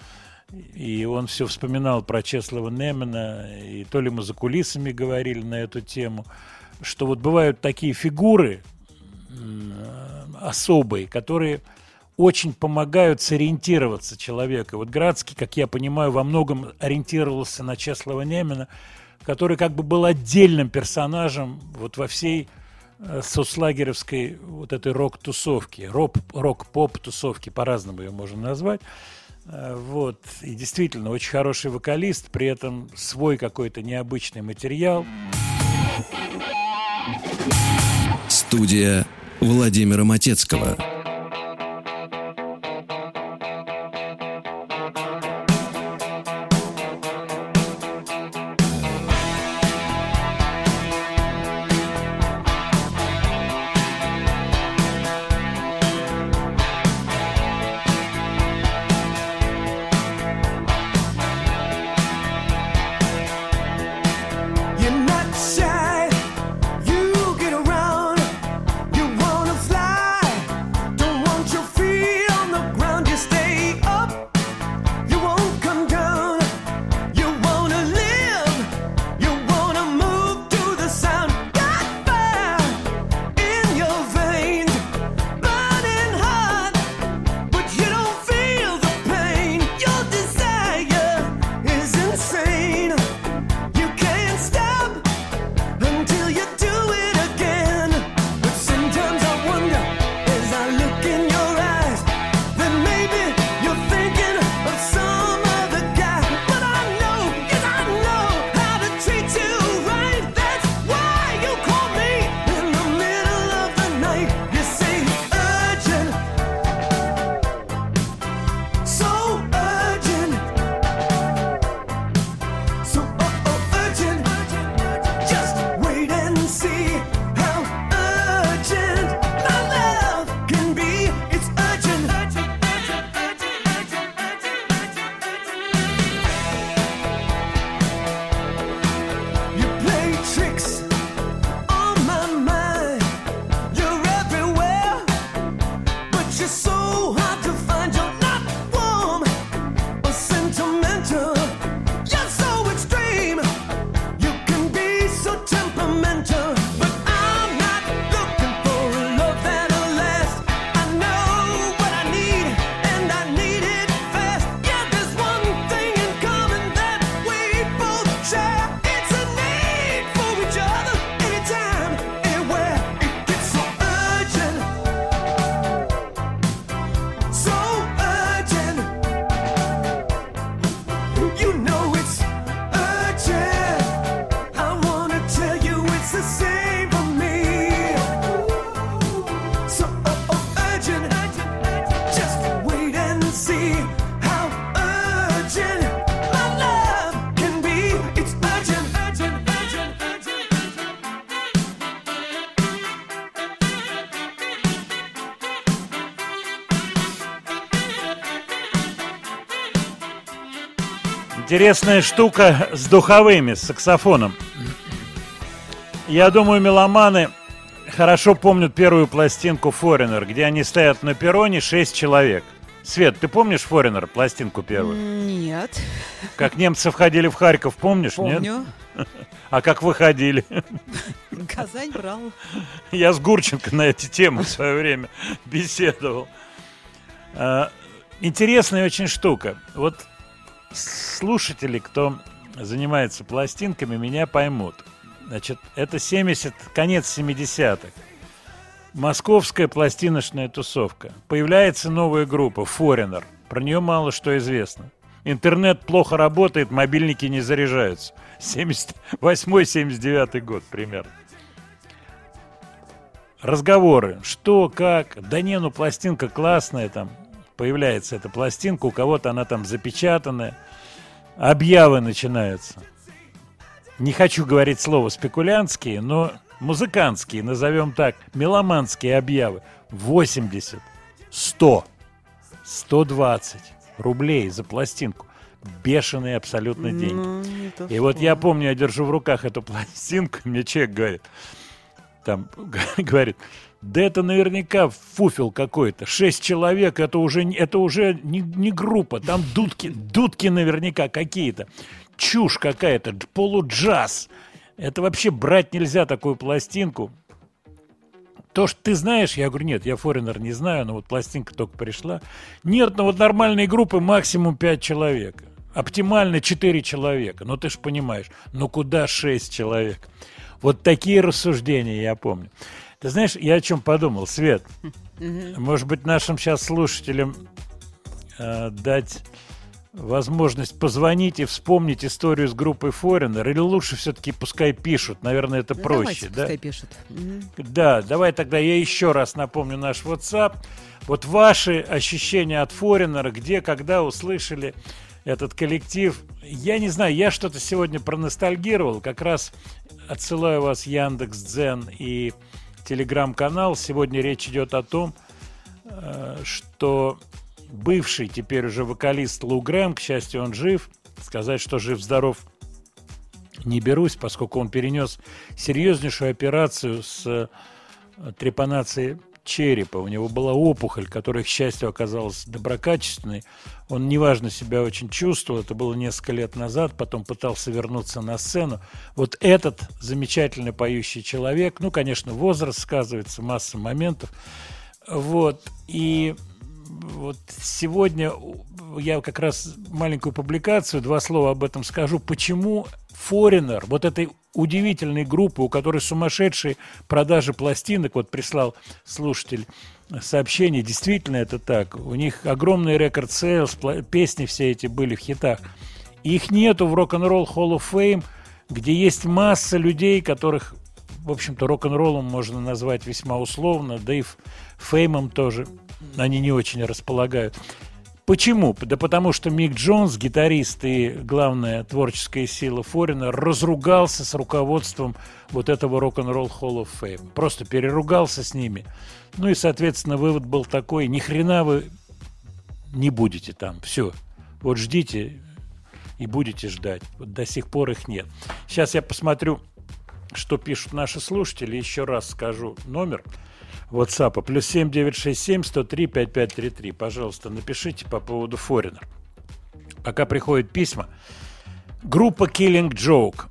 И он все вспоминал про Чеслова Немена, и то ли мы за кулисами говорили на эту тему, что вот бывают такие фигуры особые, которые очень помогают сориентироваться человеку. Вот Градский, как я понимаю, во многом ориентировался на Чеслова Немена, который как бы был отдельным персонажем вот во всей э, соцлагеревской вот этой рок-тусовке, рок- рок-поп-тусовке, по-разному ее можно назвать. Э, Вот. И действительно, очень хороший вокалист, при этом свой какой-то необычный материал. Студия Владимира Матецкого. Интересная штука с духовыми, с саксофоном. Я думаю, меломаны хорошо помнят первую пластинку Foreigner, где они стоят на перроне 6 человек. Свет, ты помнишь Foreigner, пластинку первую? Нет. Как немцы входили в Харьков, помнишь, нет? Помню. А как выходили? Казань брал. Я с Гурченко на эти темы в свое время беседовал. А, Интересная очень штука. Вот слушатели, кто занимается пластинками, меня поймут. Значит, это 70, конец 70-х. Московская пластиночная тусовка. Появляется новая группа Foreigner. Про нее мало что известно. Интернет плохо работает, мобильники не заряжаются. 78-79 год примерно. Разговоры. Что, как? Да не, ну пластинка классная там. Появляется эта пластинка, у кого-то она там запечатанная. Объявы начинаются. Не хочу говорить слово спекулянтские, но музыкантские, назовем так, меломанские объявы. 80, 100, 120 рублей за пластинку. Бешеные абсолютно деньги. Ну, не то И вот я помню, я держу в руках эту пластинку, мне человек говорит, там, говорит, да это наверняка фуфел какой-то, шесть человек, это уже, это уже не, не группа, там дудки, дудки наверняка какие-то, чушь какая-то, дж- полуджаз. Это вообще брать нельзя такую пластинку. То, что ты знаешь, я говорю, нет, я Форинер не знаю, но вот пластинка только пришла. Нет, ну вот нормальные группы максимум 5 человек. Оптимально 4 человека. Ну ты ж понимаешь, ну куда 6 человек? Вот такие рассуждения я помню. Ты знаешь, я о чем подумал, Свет? Может быть, нашим сейчас слушателям э, дать возможность позвонить и вспомнить историю с группой Foreigner, или лучше все-таки пускай пишут, наверное, это Ну, проще, давайте, да? пускай пишут. Да, давай тогда я еще раз напомню наш WhatsApp. Вот ваши ощущения от Форинера, где, когда услышали этот коллектив. Я не знаю, я что-то сегодня проностальгировал. Как раз отсылаю вас Яндекс Дзен и телеграм-канал. Сегодня речь идет о том, э, что бывший теперь уже вокалист Лу Грэм, к счастью, он жив. Сказать, что жив-здоров не берусь, поскольку он перенес серьезнейшую операцию с э, трепанацией черепа. У него была опухоль, которая, к счастью, оказалась доброкачественной. Он неважно себя очень чувствовал. Это было несколько лет назад. Потом пытался вернуться на сцену. Вот этот замечательный поющий человек, ну, конечно, возраст сказывается, масса моментов. Вот. И вот сегодня я как раз маленькую публикацию, два слова об этом скажу. Почему Foreigner, вот этой удивительной группы, у которой сумасшедшие продажи пластинок, вот прислал слушатель сообщение, действительно это так. У них огромный record sales, песни все эти были в хитах. Их нету в Rock'n'Roll Hall of Fame, где есть масса людей, которых, в общем-то, рок-н-роллом можно назвать весьма условно, да и fame ом тоже они не очень располагают. Почему? Да потому что Мик Джонс, гитарист и главная творческая сила Foreigner а, разругался с руководством вот этого рок-н-ролл Hall of Fame. Просто переругался с ними. Ну и, соответственно, вывод был такой, ни хрена вы не будете там. Все. Вот ждите и будете ждать. Вот до сих пор их нет. Сейчас я посмотрю, что пишут наши слушатели. Еще раз скажу номер WhatsApp. Плюс 7967 103 5533. Пожалуйста, напишите по поводу Foreigner. Пока приходят письма. Группа Killing Joke.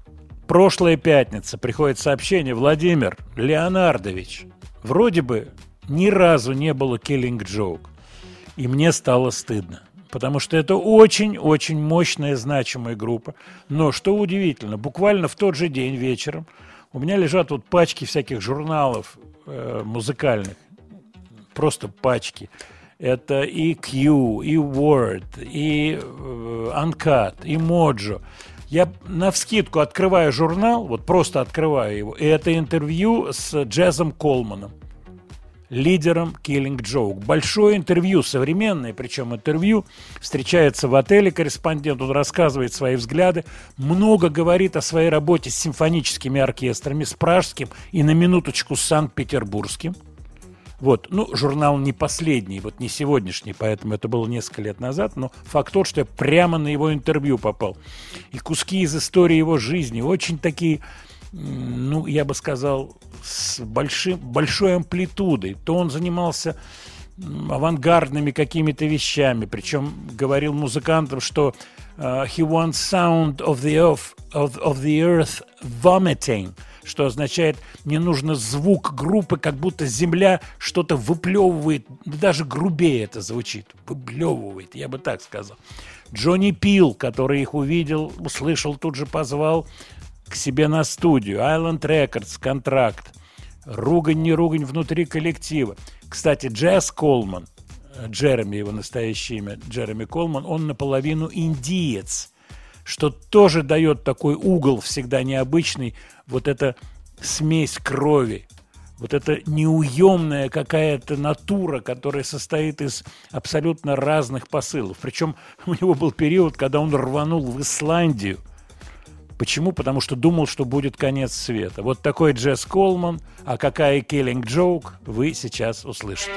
Прошлая пятница. Приходит сообщение. Владимир Леонардович. Вроде бы ни разу не было Killing Joke. И мне стало стыдно. Потому что это очень-очень мощная, значимая группа. Но, что удивительно, буквально в тот же день вечером у меня лежат вот пачки всяких журналов э, музыкальных. Просто пачки. Это и Q, и Word, и э, Uncut, и Mojo. Я на вскидку открываю журнал, вот просто открываю его, и это интервью с Джезом Колманом лидером Killing Joke. Большое интервью, современное, причем интервью, встречается в отеле корреспондент, он рассказывает свои взгляды, много говорит о своей работе с симфоническими оркестрами, с пражским и на минуточку с Санкт-Петербургским. Вот, ну, журнал не последний, вот не сегодняшний, поэтому это было несколько лет назад, но факт тот, что я прямо на его интервью попал. И куски из истории его жизни, очень такие, ну, я бы сказал, с большим, большой амплитудой. То он занимался авангардными какими-то вещами, причем говорил музыкантам, что э, he wants sound of the earth, of, of the earth vomiting, что означает, мне нужно звук группы, как будто земля что-то выплевывает, да даже грубее это звучит, выплевывает, я бы так сказал. Джонни Пил, который их увидел, услышал, тут же позвал к себе на студию. Island Records, контракт. Ругань, не ругань внутри коллектива. Кстати, Джесс Колман, э, Джереми, его настоящее имя, Джереми Колман, он наполовину индиец, что тоже дает такой угол всегда необычный, вот эта смесь крови, вот эта неуемная какая-то натура, которая состоит из абсолютно разных посылов. Причем у него был период, когда он рванул в Исландию. Почему? Потому что думал, что будет конец света. Вот такой Джесс Колман, а какая Killing Joke, вы сейчас услышите.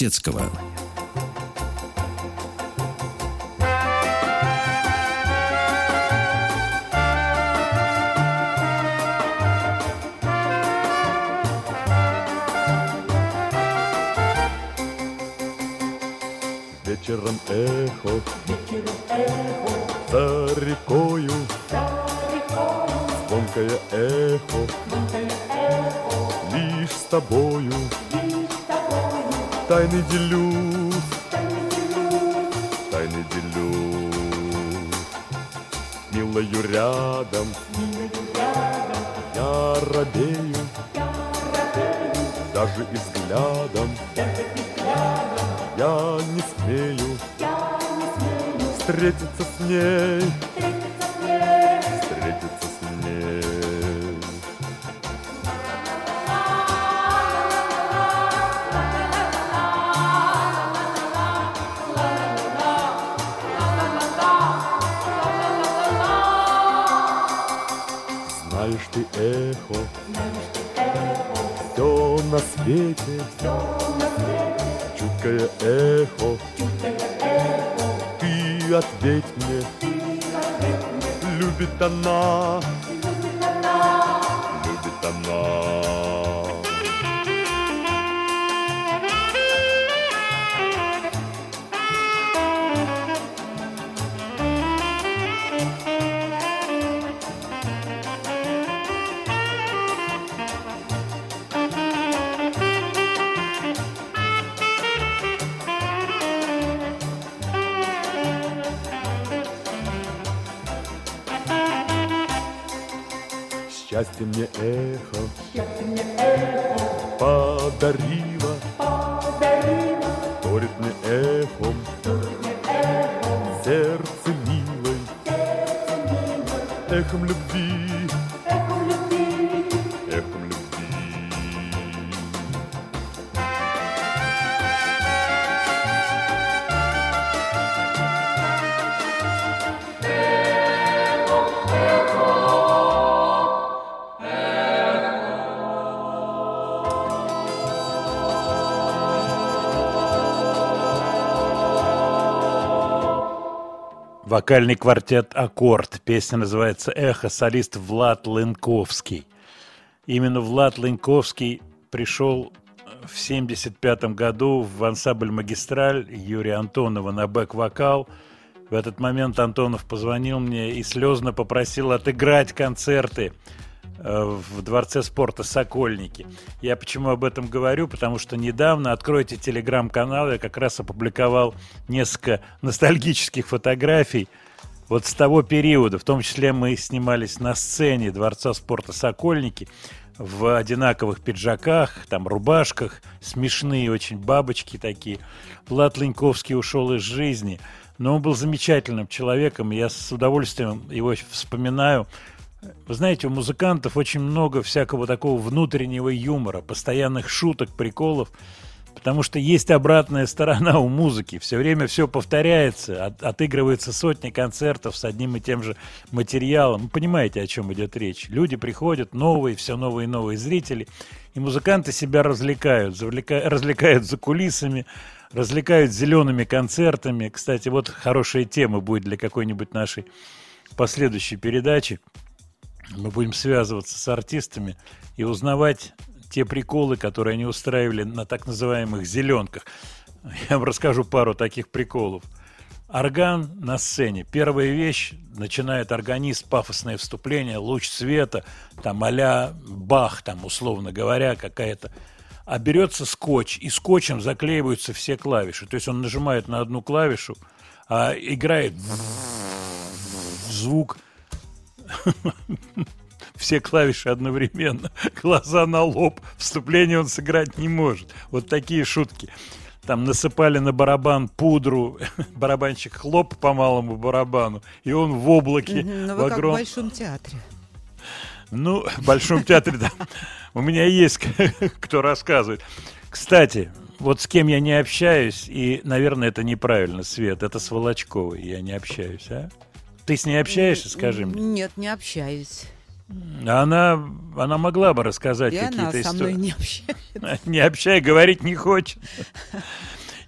Владимира любит она, Счастье Вокальный квартет «Аккорд». Песня называется «Эхо», солист Влад Лынковский. Именно Влад Лынковский пришел в 75 году в ансамбль «Магистраль» Юрия Антонова на бэк-вокал. В этот момент Антонов позвонил мне и слезно попросил отыграть концерты в Дворце спорта «Сокольники». Я почему об этом говорю? Потому что недавно, откройте телеграм-канал, я как раз опубликовал несколько ностальгических фотографий вот с того периода. В том числе мы снимались на сцене Дворца спорта «Сокольники» в одинаковых пиджаках, там рубашках, смешные очень бабочки такие. Влад Леньковский ушел из жизни, но он был замечательным человеком, я с удовольствием его вспоминаю. Вы знаете, у музыкантов очень много всякого такого внутреннего юмора, постоянных шуток, приколов, потому что есть обратная сторона у музыки. Все время все повторяется, от- отыгрывается сотни концертов с одним и тем же материалом. Вы понимаете, о чем идет речь. Люди приходят, новые, все новые и новые зрители, и музыканты себя развлекают, завлека- развлекают за кулисами, развлекают зелеными концертами. Кстати, вот хорошая тема будет для какой-нибудь нашей последующей передачи. Мы будем связываться с артистами и узнавать те приколы, которые они устраивали на так называемых зеленках. Я вам расскажу пару таких приколов. Орган на сцене. Первая вещь, начинает органист, пафосное вступление, луч света, там а Бах, там, условно говоря, какая-то. А берется скотч, и скотчем заклеиваются все клавиши. То есть он нажимает на одну клавишу, а играет звук все клавиши одновременно, глаза на лоб, вступление он сыграть не может. Вот такие шутки. Там насыпали на барабан пудру, барабанщик хлоп по малому барабану, и он в облаке. Мгм, Ну в вы как в огром- Большом театре. Ну, в Большом театре, да. У меня есть кто рассказывает. Кстати, вот с кем я не общаюсь, и, наверное, это неправильно, Свет, это с Волочковой я не общаюсь, а? Ты с ней общаешься, скажи мне? Нет, не общаюсь. Она, она могла бы рассказать И она какие-то со мной истории. не общается. Не общай, говорить не хочет.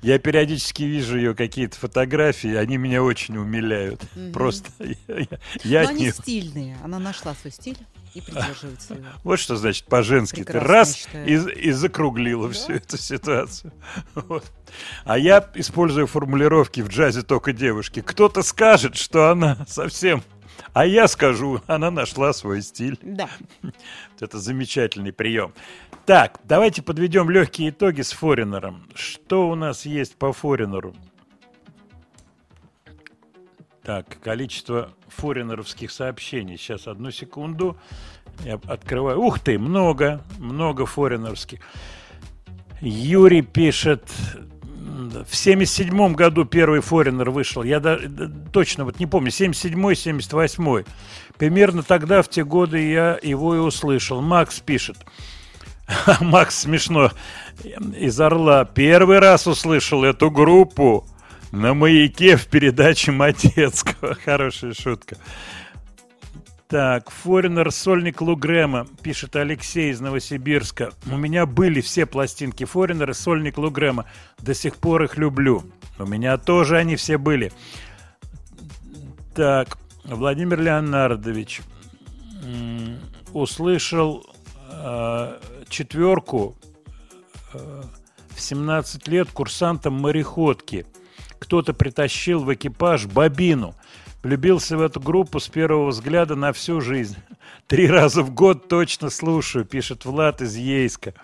Я периодически вижу ее какие-то фотографии, они меня очень умиляют. Просто я, я- я Но от они стильные. Она нашла свой стиль и придерживается его. Вот что значит по-женски. Ты раз я и, считаю. и закруглила всю эту ситуацию. Вот. А я использую формулировки в джазе только девушки. Кто-то скажет, что она совсем... А я скажу, она нашла свой стиль. Да. Это замечательный прием. Так, давайте подведем легкие итоги с Форинером. Что у нас есть по Форинеру? Так, количество форинеровских сообщений. Сейчас, одну секунду. Я открываю. Ух ты, много, много форинерских. Юрий пишет, в 77 году первый форинер вышел. Я да- точно вот не помню, 77-й, 78-й. Примерно тогда, в те годы, я его и услышал. Макс пишет. Макс смешно из Орла. Первый раз услышал эту группу на маяке в передаче Матецкого. Хорошая шутка. Так, Форинер сольник Лугрема, пишет Алексей из Новосибирска. У меня были все пластинки Форинера, сольник Лугрема. До сих пор их люблю. У меня тоже они все были. Так, Владимир Леонардович услышал э, четверку э, в 17 лет курсантом мореходки. Кто-то притащил в экипаж бобину. Влюбился в эту группу с первого взгляда на всю жизнь. Три раза в год точно слушаю, пишет Влад из Ейска.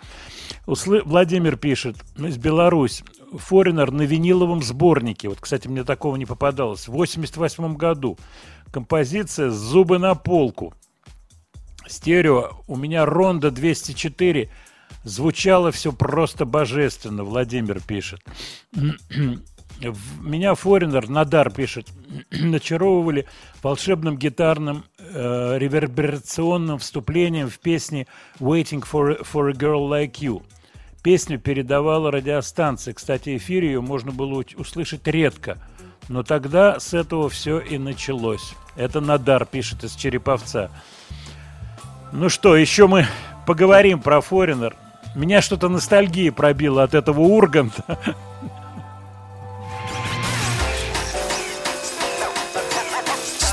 Услы- Владимир пишет, из Беларусь. Форинер на виниловом сборнике. Вот, кстати, мне такого не попадалось. В 88 году. Композиция «Зубы на полку». Стерео. У меня Ронда 204. Звучало все просто божественно, Владимир пишет. Меня Форинер, Надар пишет, начаровывали волшебным гитарным э, реверберационным вступлением в песне «Waiting for, for a Girl Like You». Песню передавала радиостанция. Кстати, эфир ее можно было услышать редко. Но тогда с этого все и началось. Это Надар пишет из Череповца. Ну что, еще мы поговорим про Форинер. Меня что-то ностальгия пробила от этого Урганта.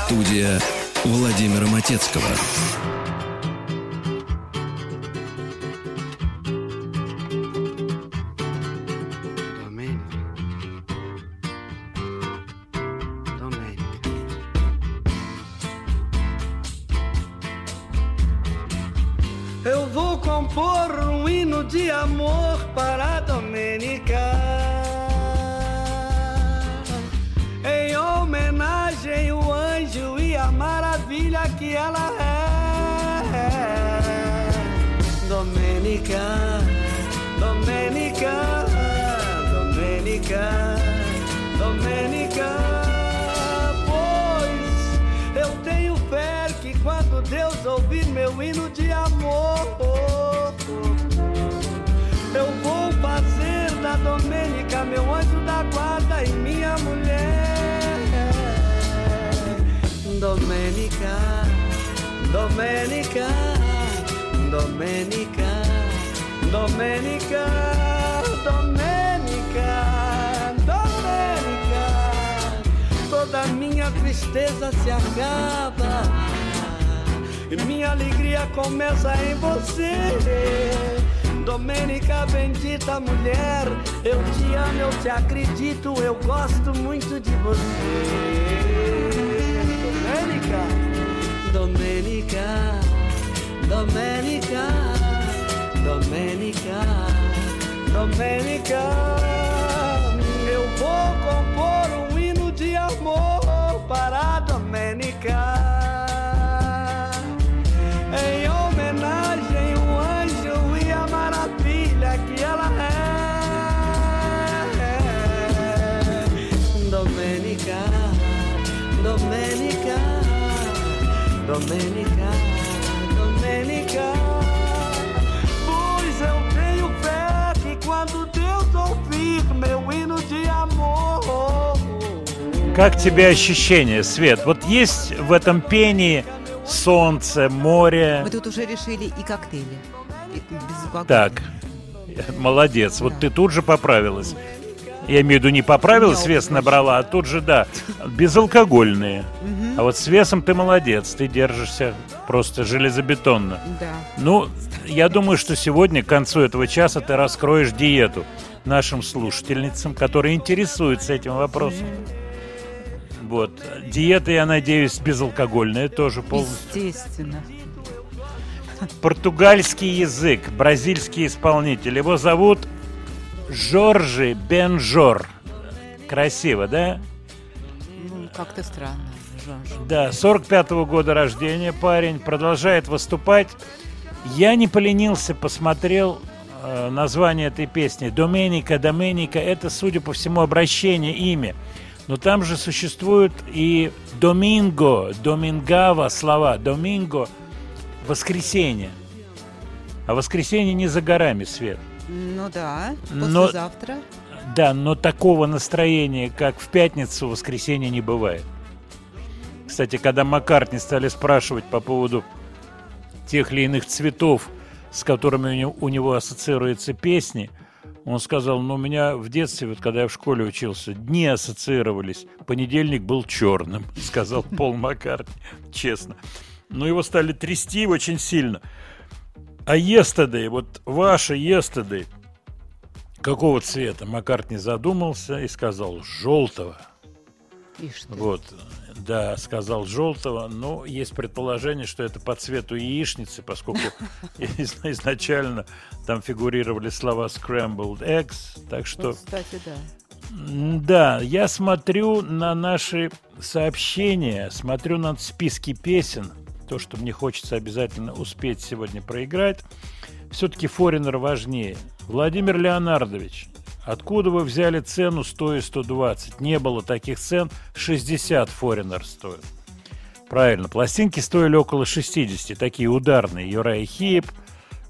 Студия Владимира Матецкого. Domenica. Domenica. Eu vou compor um hino de amor para a Domênica. A maravilha que ela é. Domênica, Domênica, Domênica, Domênica. Pois eu tenho fé que quando Deus ouvir meu hino de amor, eu vou fazer da Domênica meu anjo da guarda e minha mulher. Domênica, Domênica, Domênica, Domênica, Domênica, Domênica. Toda minha tristeza se acaba e minha alegria começa em você. Domênica, bendita mulher, eu te amo, eu te acredito, eu gosto muito de você. Domenica, Domenica, Domenica, Domenica. Eu vou compor um hino de amor parado Domênica, Domênica. Pois eu tenho fé que quando Deus ouvir meu hino de amor. Как тебе ощущение, Свет? Вот есть в этом пении солнце, море. Мы тут уже решили и коктейли. И. Так, молодец. Вот ты тут же поправилась. Я имею в виду, не поправилась, Меня вес очень. набрала, а тут же, да, безалкогольные. А вот с весом ты молодец, ты держишься просто железобетонно. Да. Ну, я думаю, что сегодня, к концу этого часа, ты раскроешь диету нашим слушательницам, которые интересуются этим вопросом. Вот. Диета, я надеюсь, безалкогольная тоже полностью. Естественно. Португальский язык, бразильский исполнитель. Его зовут Жоржи Бенжор. Красиво, да? Ну, как-то странно. Жан-Жан. Да, 45-го года рождения парень, продолжает выступать. Я не поленился, посмотрел э, название этой песни. Доменика, Доменика, это, судя по всему, обращение, имя. Но там же существует и Доминго, Домингава слова. Доминго – воскресенье. А воскресенье не за горами, Свет. Ну да. Но- Послезавтра. Да, но такого настроения, как в пятницу, в воскресенье не бывает. Кстати, когда Маккартни стали спрашивать по поводу тех или иных цветов, с которыми у него, у него ассоциируются песни, Он сказал, ну, у меня в детстве, вот когда я в школе учился, дни ассоциировались. Понедельник был черным, сказал Пол Маккартни, честно. Но его стали трясти очень сильно. А Yesterday, вот ваша Yesterday, какого цвета? Маккартни задумался и сказал, желтого. Ишь ты. Вот, да, сказал желтого. Но есть предположение, что это по цвету яичницы, поскольку из- изначально там фигурировали слова scrambled eggs. Так что, Вот, кстати, да. да, я смотрю на наши сообщения, смотрю на списки песен, то, что мне хочется обязательно успеть сегодня проиграть. Все-таки Форинер важнее. Владимир Леонардович, откуда вы взяли цену 100 и 120? Не было таких цен, 60 Форинер стоит. Правильно, пластинки стоили около 60, такие ударные. Юрай Хип,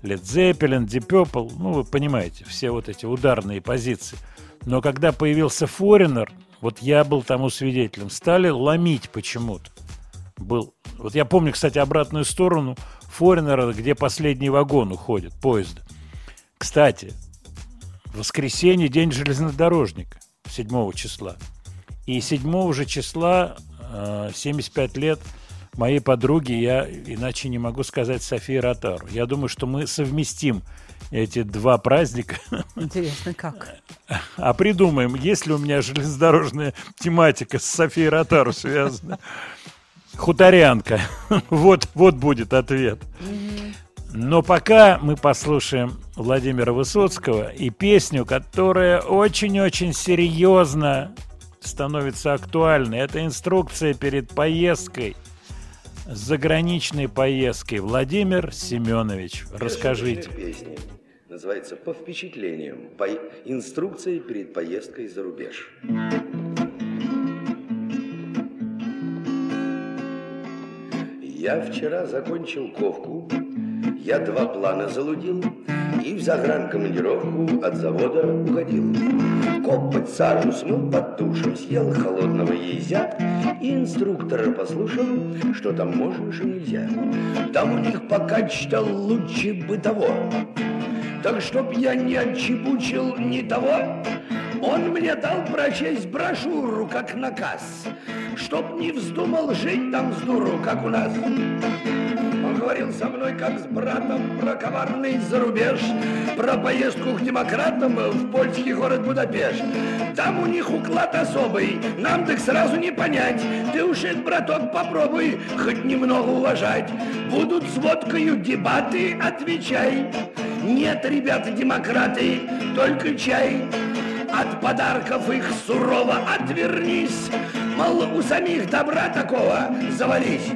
Led Zeppelin, Deep ну, вы понимаете, все вот эти ударные позиции. Но когда появился Foreigner, вот я был тому свидетелем, стали ломить почему-то. Был. Вот я помню, кстати, обратную сторону Форинера, где последний вагон уходит, поезда. Кстати, воскресенье день железнодорожника, 7 числа. И 7 же числа, э, 75 лет, моей подруги, я иначе не могу сказать Софии Ротару. Я думаю, что мы совместим эти два праздника, Интересно, как? а придумаем, есть ли у меня железнодорожная тематика с Софией Ротару связана. Хуторянка. Вот, вот будет ответ. Но пока мы послушаем Владимира Высоцкого и песню, которая очень-очень серьезно становится актуальной. Это инструкция перед поездкой, заграничной поездкой. Владимир Семенович, расскажите. Песня называется «По впечатлениям. По инструкции перед поездкой за рубеж». Я вчера закончил ковку, я два плана залудил и в загранкомандировку от завода уходил. Копоть сажу смыл под душем, съел холодного езя и инструктора послушал, что там можно, что нельзя. Там у них пока читал лучше бытово. Так чтоб я не отчебучил ни того, он мне дал прочесть брошюру, как наказ, чтоб не вздумал жить там с дуру, как у нас. Он говорил со мной, как с братом, про коварный зарубеж, про поездку к демократам в польский город Будапешт. Там у них уклад особый, нам так сразу не понять. Ты уж, это, браток, попробуй хоть немного уважать. Будут с водкою дебаты, отвечай. Нет, ребята, демократы, только чай. От подарков их сурово отвернись, Мол, у самих добра такого завались.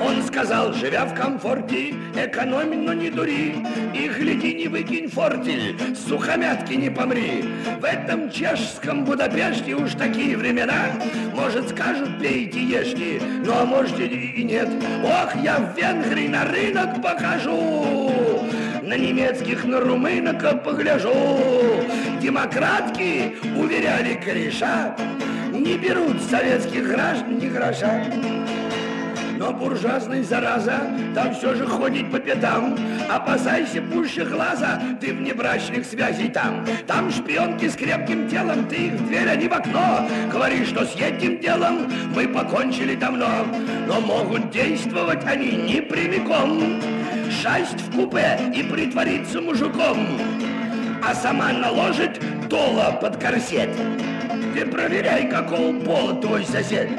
Он сказал, живя в комфорте, экономи, но не дури, И гляди, не выкинь фортель, сухомятки не помри. В этом чешском Будапеште уж такие времена, Может, скажут, пейте, ешьте, ну а может и нет. Ох, я в Венгрии на рынок покажу, на немецких, на румынок погляжу. Демократки, уверяли кореша, не берут советских граждан ни гроша. Но буржуазный зараза там все же ходит по пятам. Опасайся пуще глаза, ты внебрачных связей там. Там шпионки с крепким телом, ты их в дверь, а не в окно. Говори, что с этим делом мы покончили давно. Но могут действовать они не прямиком. Шасть в купе и притвориться мужиком. А сама наложит дола под корсет. Ты проверяй, какого пола твой сосед.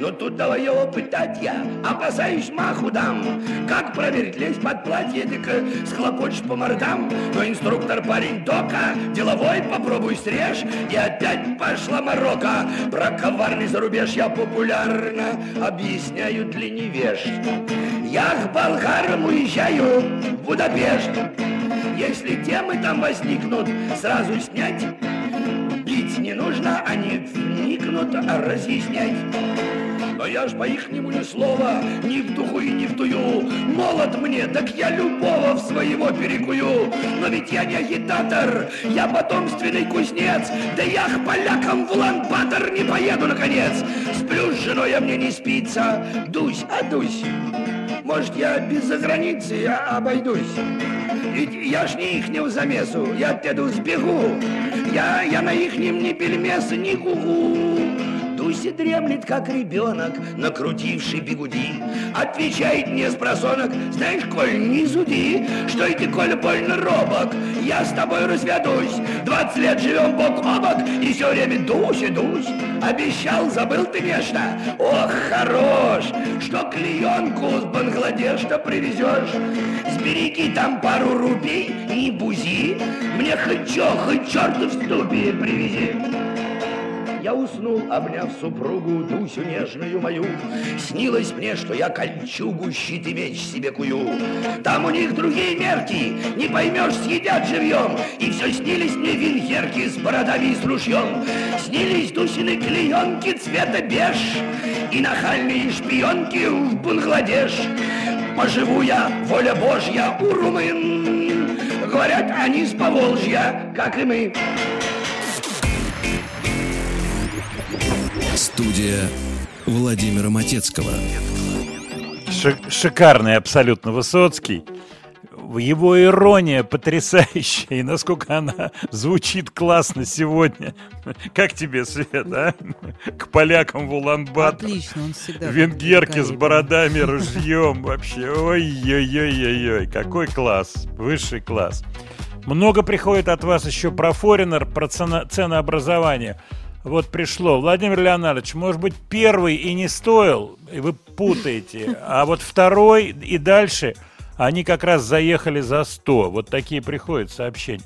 Ну тут давай его пытать я, опасаюсь маху дам. Как проверить, лезь под платье, так схлопочешь по мордам. Но инструктор парень дока, деловой попробуй срежь. И опять пошла морока. Про коварный зарубеж я популярно объясняю для невежд. Я к болгарам уезжаю в Будапешт. Если темы там возникнут, сразу снять. Нужно, они вникнут, а разъяснять. Но я ж по-ихнему ни слова, ни в духу и ни в тую. Молод мне, так я любого в своего перекую. Но ведь я не агитатор, я потомственный кузнец. Да я к полякам в Лан-Батор не поеду, наконец. Сплю с женой, а мне не спится. Дусь, а дусь. Может, я без заграницы обойдусь? Ведь я ж не ихнего замесу, я оттуда сбегу. Я, я на ихнем ни пельмеса, ни гугу. Дуся дремлет, как ребенок, накрутивший бегуди. Отвечает мне с просонок, знаешь, Коль, не зуди, что и ты, Коля, больно робок. Я с тобой разведусь, 20 лет живем бок о бок, и все время дусь и дусь. Обещал, забыл ты нечто? Ох, хорош, что клеенку с Бангладеша привезешь. Сбереги там пару рупий и бузи, мне хоть чё, хоть в ступе привези. Я уснул, обняв супругу, Дусю нежную мою. Снилось мне, что я кольчугу, щит и меч себе кую. Там у них другие мерки, не поймешь, съедят живьем. И все снились мне винхерки с бородами и с ружьем. Снились Дусины клеенки цвета беж и нахальные шпионки в Бангладеш. Поживу я, воля Божья, у румын. Говорят, они с Поволжья, как и мы. Студия Владимира Матецкого. Ши- шикарный абсолютно Высоцкий. Его ирония потрясающая, и насколько она звучит классно сегодня. Как тебе, Свет, а? К полякам в Улан-Батор. Отлично, он всегда Венгерки с бородами, ружьем. Вообще, ой-ой-ой-ой-ой, какой класс, высший класс. Много приходит от вас еще про форинер, про цена- ценообразование. Вот пришло. Владимир Леонардович, может быть, первый и не стоил, и вы путаете, а вот второй и дальше, они как раз заехали за 100. Вот такие приходят сообщения.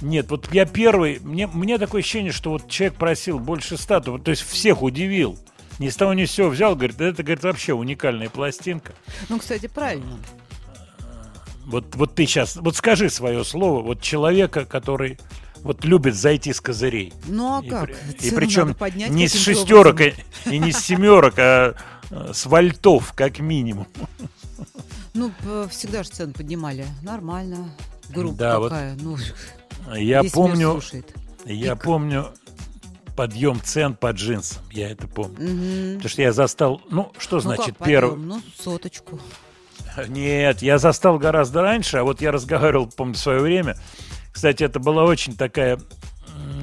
Нет, вот я первый, мне, мне такое ощущение, что вот человек просил больше 100, то, то есть всех удивил. Ни с того ни с сего взял, говорит, это, говорит, вообще уникальная пластинка. Ну, кстати, правильно. Вот, вот ты сейчас, вот скажи свое слово, вот человека, который вот любит зайти с козырей. Ну, а И как? И, Цену причем не с шестерок и, и не с семерок, а э, с вольтов, как минимум. Ну, всегда же цену поднимали. Нормально. Группа Да, вот такая. Ну, Я помню, я помню подъем цен по джинсам. Я это помню. Мгм. Потому что я застал, ну, что Ну, значит первый... Ну, соточку. Нет, я застал гораздо раньше, а вот я разговаривал, помню, в свое время. Кстати, это была очень такая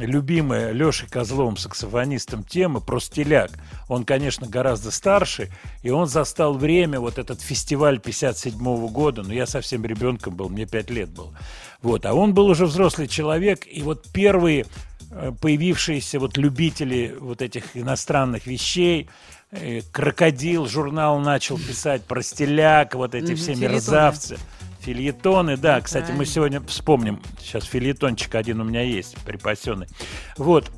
любимая Лешей Козловым, саксофонистом, тема про стиляк. Он, конечно, гораздо старше, и он застал время, вот этот фестиваль 57 года, но я совсем ребенком был, мне 5 лет было. Вот, а он был уже взрослый человек, и вот первые э, появившиеся вот любители вот этих иностранных вещей, э, Крокодил журнал начал писать про стиляк, вот эти все мерзавцы. Фильетоны, да, кстати, мы правильно. сегодня вспомним. Сейчас фильетончик один у меня есть, припасенный. Вот.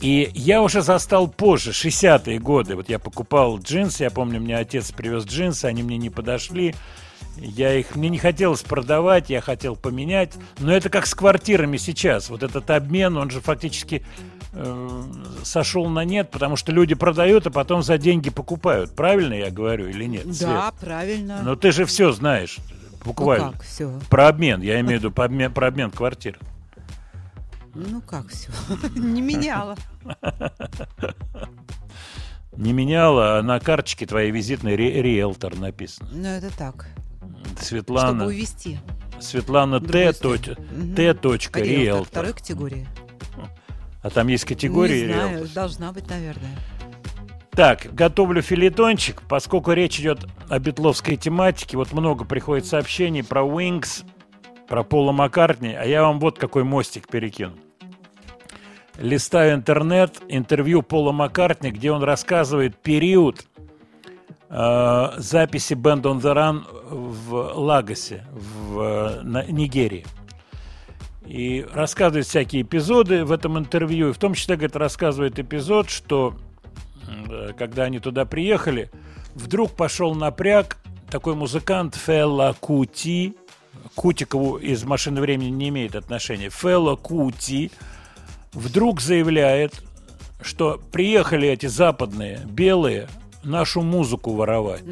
И я уже застал позже, 60-е годы. Вот я покупал джинсы, я помню, мне отец привез джинсы, они мне не подошли. Я их, мне не хотелось продавать, я хотел поменять. Но это как с квартирами сейчас. Вот этот обмен, он же фактически э, сошел на нет, потому что люди продают, а потом за деньги покупают. Правильно я говорю или нет? Свет? Да, правильно. Но ты же все знаешь, буквально. Ну как все? Про обмен, я имею в виду про обмен, про обмен квартир. Ну как все? Не меняла. Не меняла, а на карточке твоей визитной риэлтор написано. Ну это так. Светлана, Чтобы увести. Светлана Т. точка- Т. точка Риэлтор второй категории. А там есть категории Не знаю, риэлтор. должна быть, наверное. Так, готовлю филитончик, поскольку речь идет о битловской тематике. Вот много приходит сообщений про Wings, про Пола Маккартни, а я вам вот какой мостик перекину. Листаю интернет, интервью Пола Маккартни, где он рассказывает период э, записи Band on the Run в Лагосе, в э, на- Нигерии. И рассказывает всякие эпизоды в этом интервью. И в том числе, говорит, рассказывает эпизод, что э, когда они туда приехали, вдруг пошел напряг такой музыкант Фелла Кути. Кутикову из «Машины времени» не имеет отношения. Фелла Кути вдруг заявляет, что приехали эти западные, белые, нашу музыку воровать.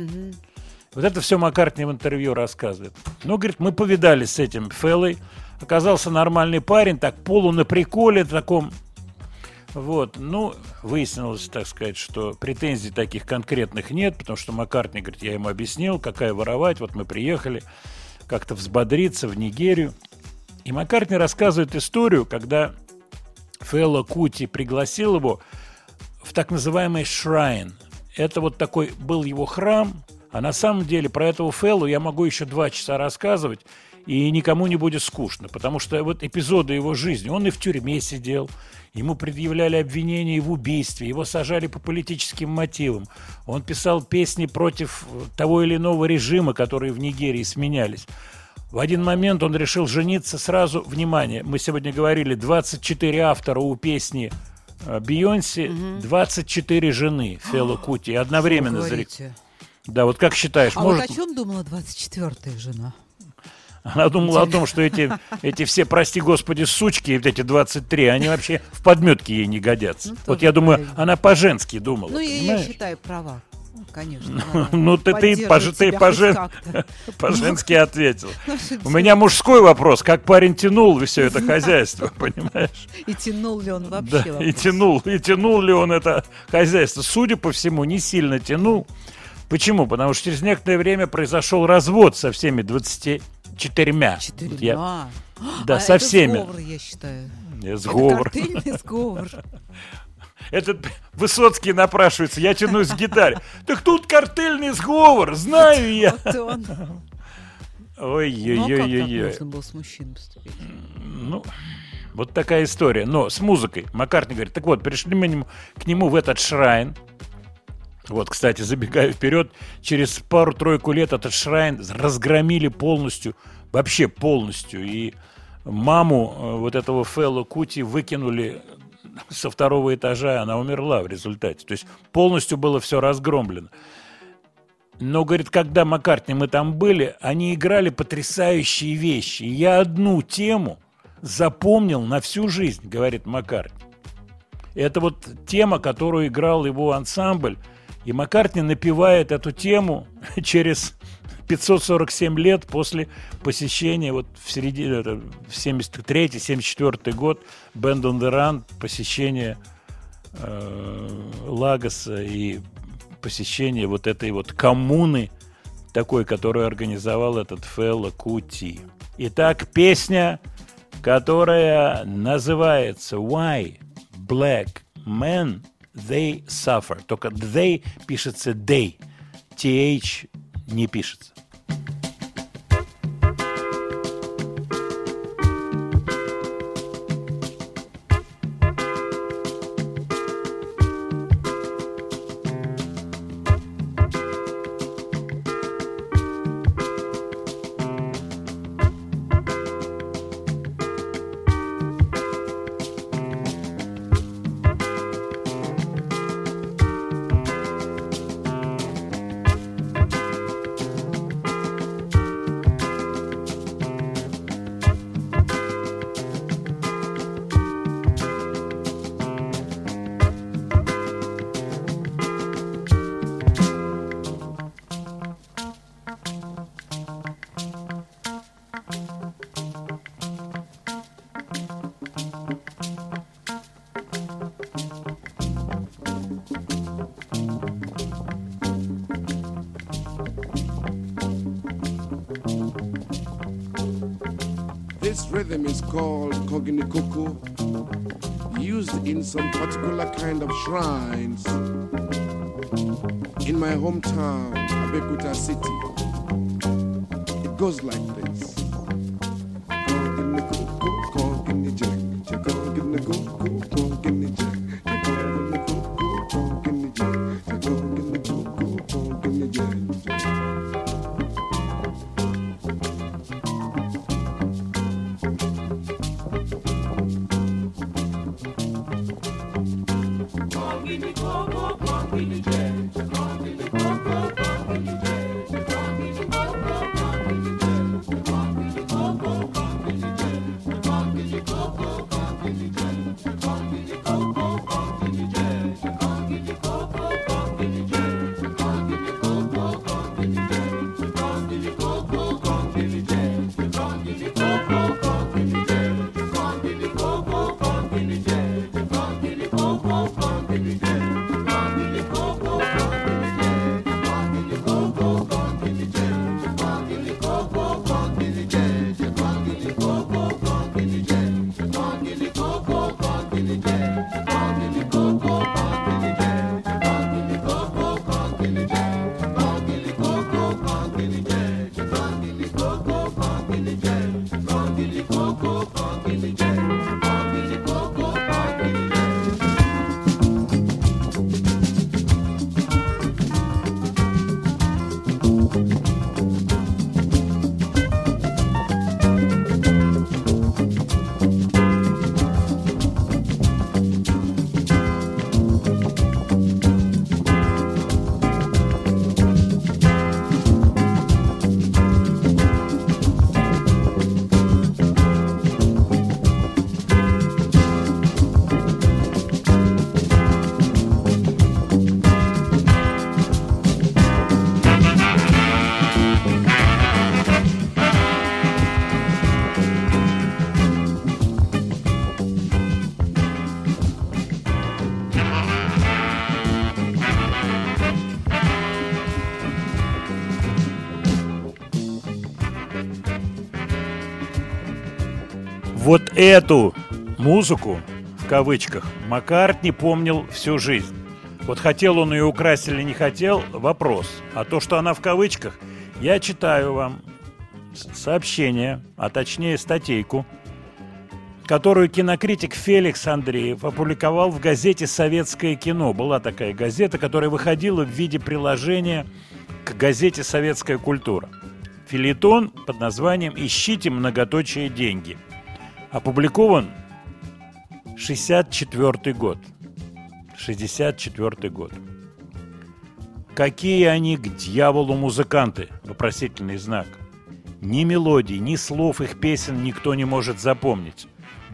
Вот это все Маккартни в интервью рассказывает. Ну, говорит, мы повидались с этим Феллой. Оказался нормальный парень, так полу на приколе таком. Вот, ну, выяснилось, так сказать, что претензий таких конкретных нет, потому что Маккартни говорит, я ему объяснил, какая воровать, вот мы приехали как-то взбодриться в Нигерию. И Маккартни рассказывает историю, когда Фэлло Кути пригласил его в так называемый шрайн. Это вот такой был его храм, а на самом деле про этого Фэллу я могу еще два часа рассказывать, и никому не будет скучно, потому что вот эпизоды его жизни, он и в тюрьме сидел, ему предъявляли обвинения в убийстве, его сажали по политическим мотивам, он писал песни против того или иного режима, которые в Нигерии сменялись. В один момент он решил жениться сразу, внимание, мы сегодня говорили, 24 автора у песни э, Бейонсе, 24 жены Фелла Кути одновременно Что вы зарек- говорите? Да, вот как считаешь, А может... вот о чем думала 24-я жена? Она думала о том, что эти, эти все, прости господи, сучки, вот эти 23, они вообще в подметке ей не годятся. Ну, вот я думаю, правильно. она по-женски думала, Ну, я, я считаю права. Ну, Конечно. Ну, ты, ты, пож- ты пожен- как-то. по-женски ответил. Ну, У меня мужской вопрос, как парень тянул все это хозяйство, понимаешь? И тянул ли он Да, вообще? и вопрос? тянул, и тянул ли он это хозяйство. Судя по всему, не сильно тянул. Почему? Потому что через некоторое время произошел развод со всеми 24. Четырьмя. Я- да, А со всеми. сговор, я считаю. Сговор. Это картельный сговор. Этот Высоцкий напрашивается, я тянусь к гитаре. Так тут картельный сговор, знаю я. Ну, а Ой-ой-ой-ой. можно было с мужчиной поступить? Ну, вот такая история. Но с музыкой. Маккартни говорит, так вот, пришли мы к нему в этот шрайн. Вот, кстати, забегая вперед, через пару-тройку лет этот шрайн разгромили полностью, вообще полностью. И маму э, вот этого Фэлло Кути выкинули со второго этажа, она умерла в результате. То есть полностью было все разгромлено. Но, говорит, когда Маккартни мы там были, они играли потрясающие вещи. Я одну тему запомнил на всю жизнь, говорит Маккартни. Это вот тема, которую играл его ансамбль. И Маккартни напевает эту тему через 547 лет после посещения, вот в середине, это в 73-74 год, the Run, посещение э, Лагоса и посещение вот этой вот коммуны, такой, которую организовал этот Фелло Кути. Итак, песня, которая называется Why Black Men They Suffer. Только they пишется they. TH не пишется. Shrines in my hometown, Abekuta City. Эту музыку, в кавычках, Маккартни помнил всю жизнь. Вот хотел он ее украсть или не хотел, вопрос. А то, что она в кавычках, я читаю вам сообщение, а точнее статейку, которую кинокритик Феликс Андреев опубликовал в газете «Советское кино». Была такая газета, которая выходила в виде приложения к газете «Советская культура». Филитон под названием «Ищите многоточие деньги». Опубликован 64 год. 64 год. Какие они к дьяволу музыканты? Вопросительный знак. Ни мелодий, ни слов их песен никто не может запомнить.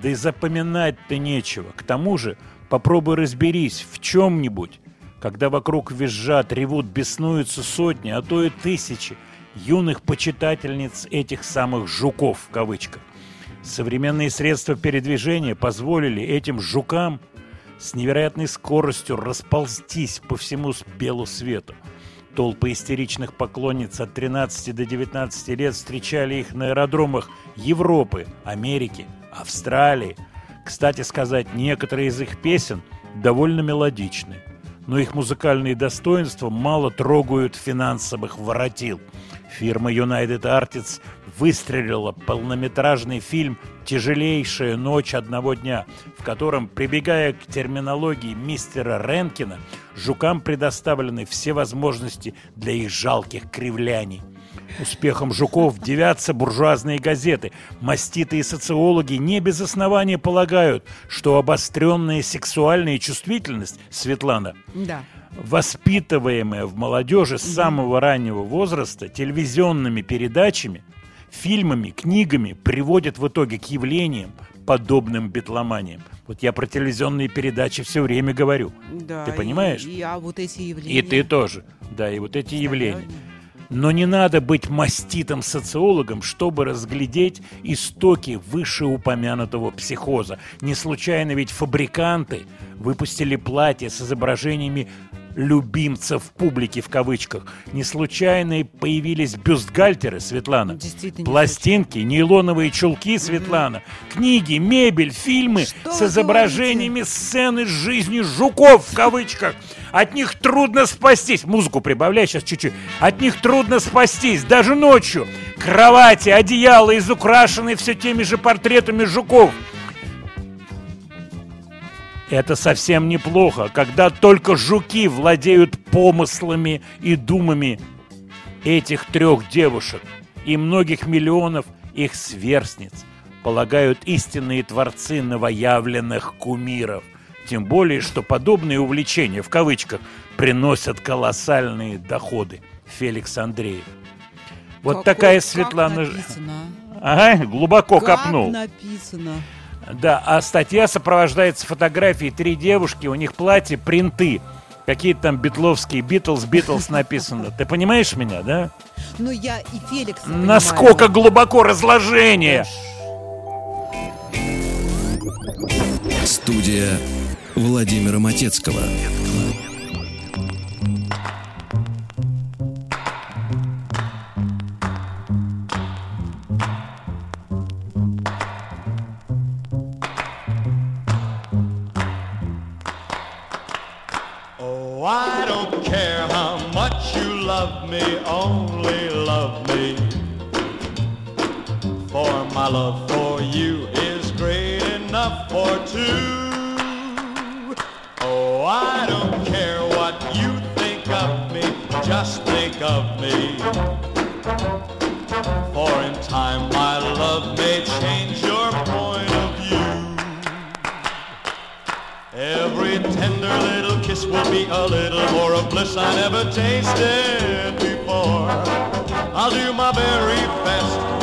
Да и запоминать-то нечего. К тому же попробуй разберись в чем-нибудь, когда вокруг визжат, ревут, беснуются сотни, а то и тысячи юных почитательниц этих самых «жуков» в кавычках. Современные средства передвижения позволили этим «жукам» с невероятной скоростью расползтись по всему белу свету. Толпы истеричных поклонниц от 13 до 19 лет встречали их на аэродромах Европы, Америки, Австралии. Кстати сказать, некоторые из их песен довольно мелодичны, но их музыкальные достоинства мало трогают финансовых воротил. Фирма United Artists выстрелила полнометражный фильм «Тяжелейшая ночь одного дня», в котором, прибегая к терминологии мистера Ренкина, жукам предоставлены все возможности для их жалких кривляний. Успехом жуков девятся буржуазные газеты. Маститые социологи не без основания полагают, что обостренная сексуальная чувствительность, Светлана, Да. воспитываемая в молодежи с самого раннего возраста телевизионными передачами, фильмами, книгами, приводит в итоге к явлениям, подобным битломаниям. Вот я про телевизионные передачи все время говорю. Да, Ты понимаешь? И, и- а вот эти явления. И ты тоже. Да, и вот эти явления. Но не надо быть маститым социологом, чтобы разглядеть истоки вышеупомянутого психоза. Не случайно ведь фабриканты выпустили платье с изображениями любимцев публики в кавычках. Не случайно появились бюстгальтеры, Светлана. Действительно, не Пластинки, нейлоновые чулки, Светлана. Книги, мебель, фильмы Что с изображениями сцены жизни жуков в кавычках. От них трудно спастись. Музыку прибавляй сейчас чуть-чуть. От них трудно спастись, даже ночью. Кровати, одеяла изукрашены все теми же портретами жуков. Это совсем неплохо, когда только жуки владеют помыслами и думами этих трех девушек и многих миллионов их сверстниц, полагают истинные творцы новоявленных кумиров. Тем более, что подобные увлечения, в кавычках, приносят колоссальные доходы. Феликс Андреев. Вот Какой- такая как Светлана... Ж- написано, Ага, глубоко как копнул. написано. Да, а статья сопровождается фотографией три девушки, у них платье, принты. Какие-то там битловские, Битлз, Битлз написано. Ты понимаешь меня, да? Ну, я и Феликс. Насколько глубоко разложение! Студия Владимира Матецкого. I don't care how much you love me, only love me. For my love for you is great enough for two. Oh, I don't care what you think of me, just think of me. For in time my love may change Every tender little kiss will be a little more of bliss I never tasted before. I'll do my very best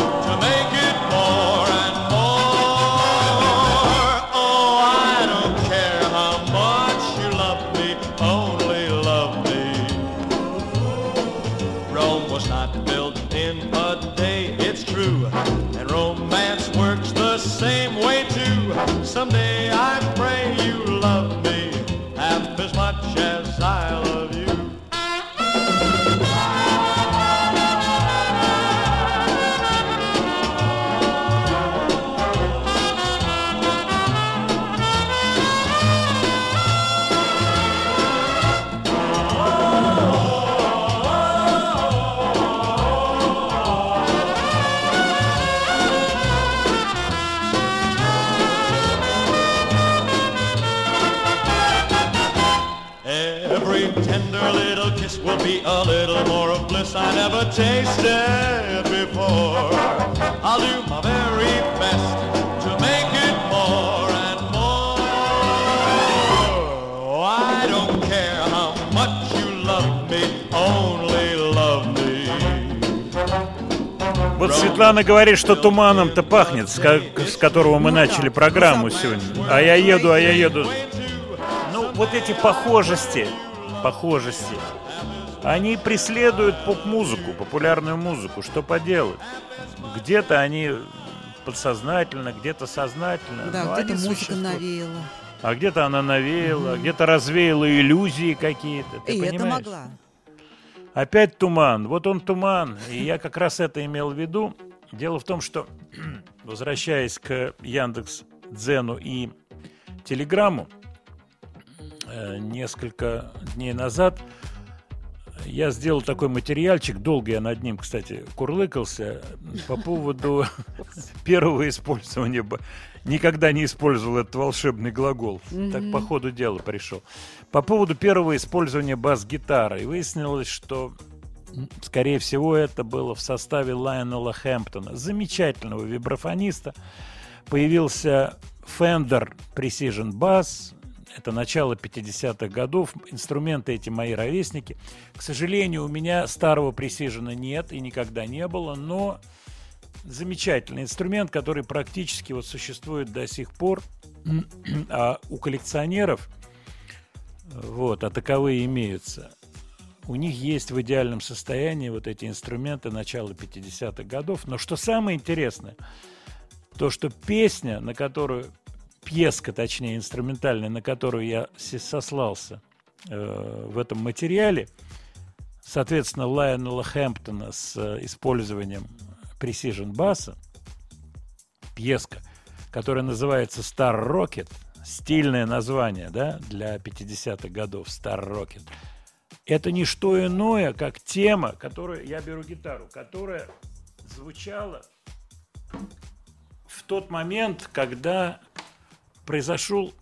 never tasted before. I'll do my very best to make it more and more. I don't care how much you love me, only love me. Вот Светлана говорит, что туманом-то пахнет, с, ко- с которого мы начали программу сегодня. А я еду, а я еду. Ну, вот эти похожести, похожести, они преследуют поп-музыку, популярную музыку. Что поделать? Где-то они подсознательно, где-то сознательно. Да, где-то музыка существуют. навеяла. А где-то она навеяла, где-то развеяла иллюзии какие-то. Ты И это понимаешь? могла. Опять туман. Вот он туман. И я как раз это имел в виду. Дело в том, что, возвращаясь к Яндекс Дзену и Телеграмму, э, несколько дней назад я сделал такой материальчик, долго я над ним, кстати, курлыкался, по поводу первого использования. Никогда не использовал этот волшебный глагол. Так по ходу дела пришел. По поводу первого использования бас-гитары. И выяснилось, что, скорее всего, это было в составе Лайонела Хэмптона, замечательного вибрафониста. Появился Fender Precision Bass, это начало 50-х годов. Инструменты эти мои ровесники. К сожалению, у меня старого Precision нет и никогда не было, но замечательный инструмент, который практически вот существует до сих пор. А у коллекционеров, вот, а таковые имеются, у них есть в идеальном состоянии вот эти инструменты начала 50-х годов. Но что самое интересное, то, что песня, на которую, пьеска, точнее, инструментальная, на которую я сослался э, в этом материале, соответственно, Лайонела Хэмптона с э, использованием Precision баса, пьеска, которая называется Star Rocket, стильное название, да, для 50-х годов Star Rocket. Это не что иное, как тема, которую я беру гитару, которая звучала в тот момент, когда произошел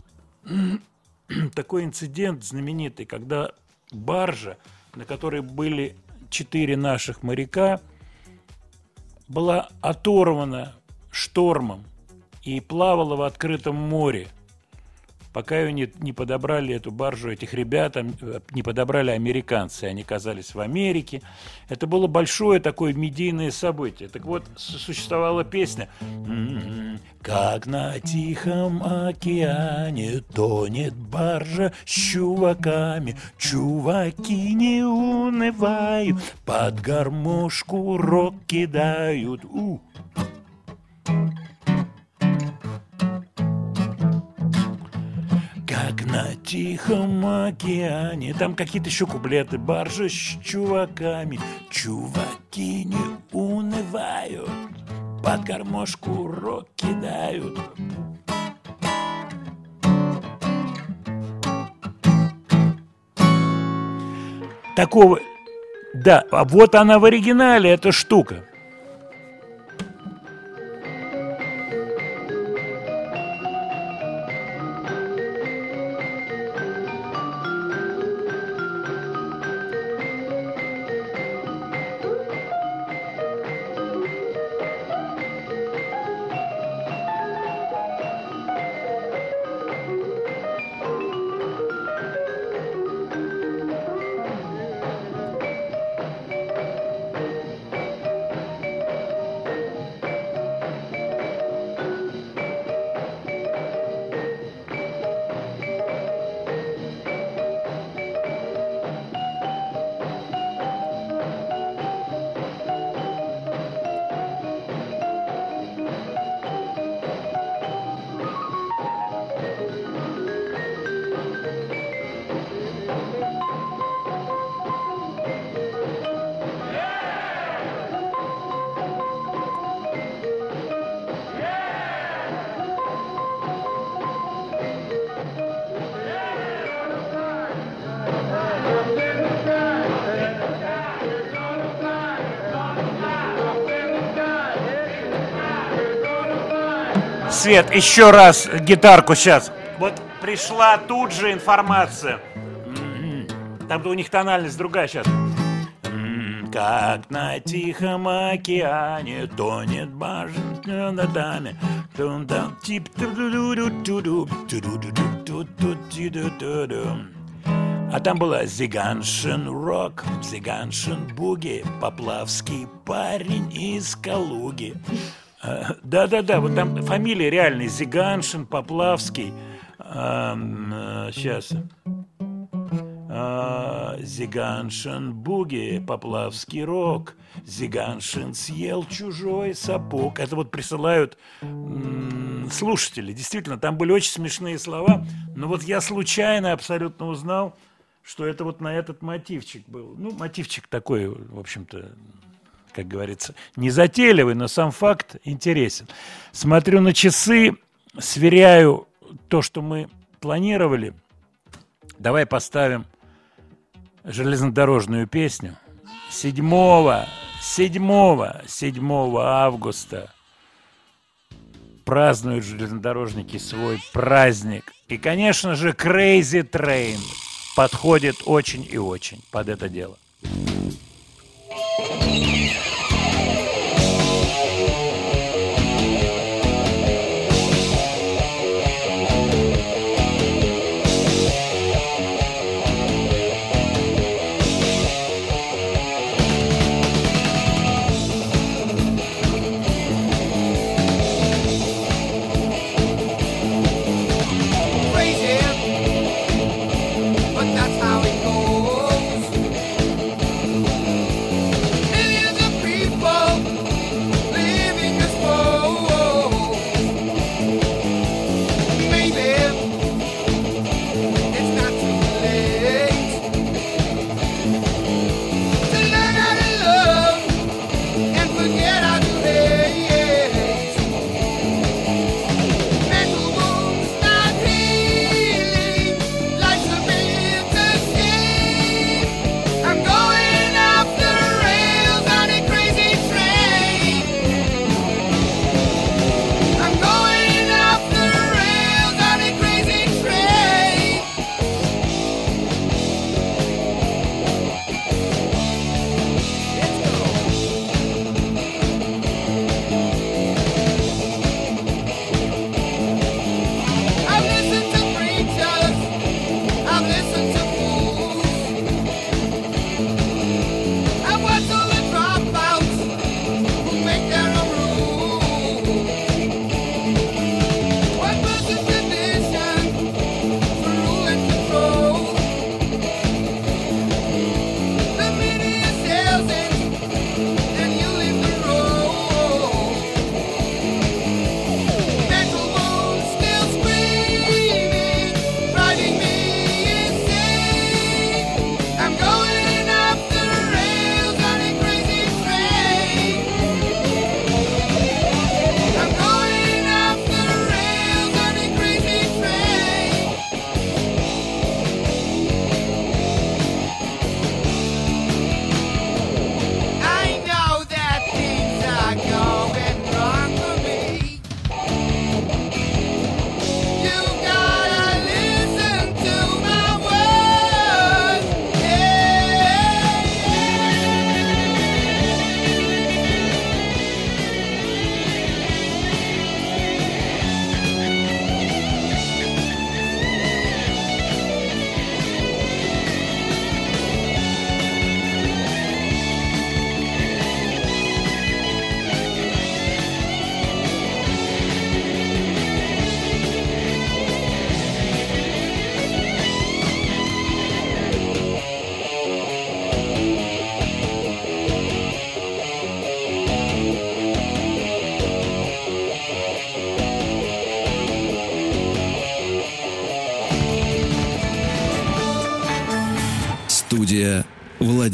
такой инцидент знаменитый, когда баржа, на которой были четыре наших моряка, была оторвана штормом и плавала в открытом море, пока ее не, не подобрали, эту баржу, этих ребят, э, не подобрали американцы, они оказались в Америке. Это было большое такое медийное событие. Так вот, существовала песня «М-м, «Как на Тихом океане тонет баржа с чуваками, чуваки не унывают, под гармошку рок кидают». У. Тихом океане. Там какие-то еще куплеты. Баржа с чуваками. Чуваки не унывают. Под гармошку рок кидают. Такого... Да, а вот она в оригинале, эта штука. Свет, еще раз гитарку сейчас. Вот пришла тут же информация. М-м. Там у них тональность другая сейчас. Как на Тихом океане тонет башня над нами. А там была Зиганшин рок, Зиганшин буги, Поплавский парень из Калуги. А, Да-да-да, вот там фамилии реальные, Зиганшин, Поплавский. Сейчас. Зиганшин буги, Поплавский рок, Зиганшин съел чужой сапог. Это вот присылают слушатели. Действительно, там были очень смешные слова. Но вот я случайно абсолютно узнал, что это вот на этот мотивчик был. Ну, мотивчик такой, в общем-то, как говорится, не затейливый, но сам факт интересен. Смотрю на часы, сверяю то, что мы планировали. Давай поставим железнодорожную песню. 7, 7, 7 августа празднуют железнодорожники свой праздник. И, конечно же, Crazy Train подходит очень и очень под это дело. Crazy,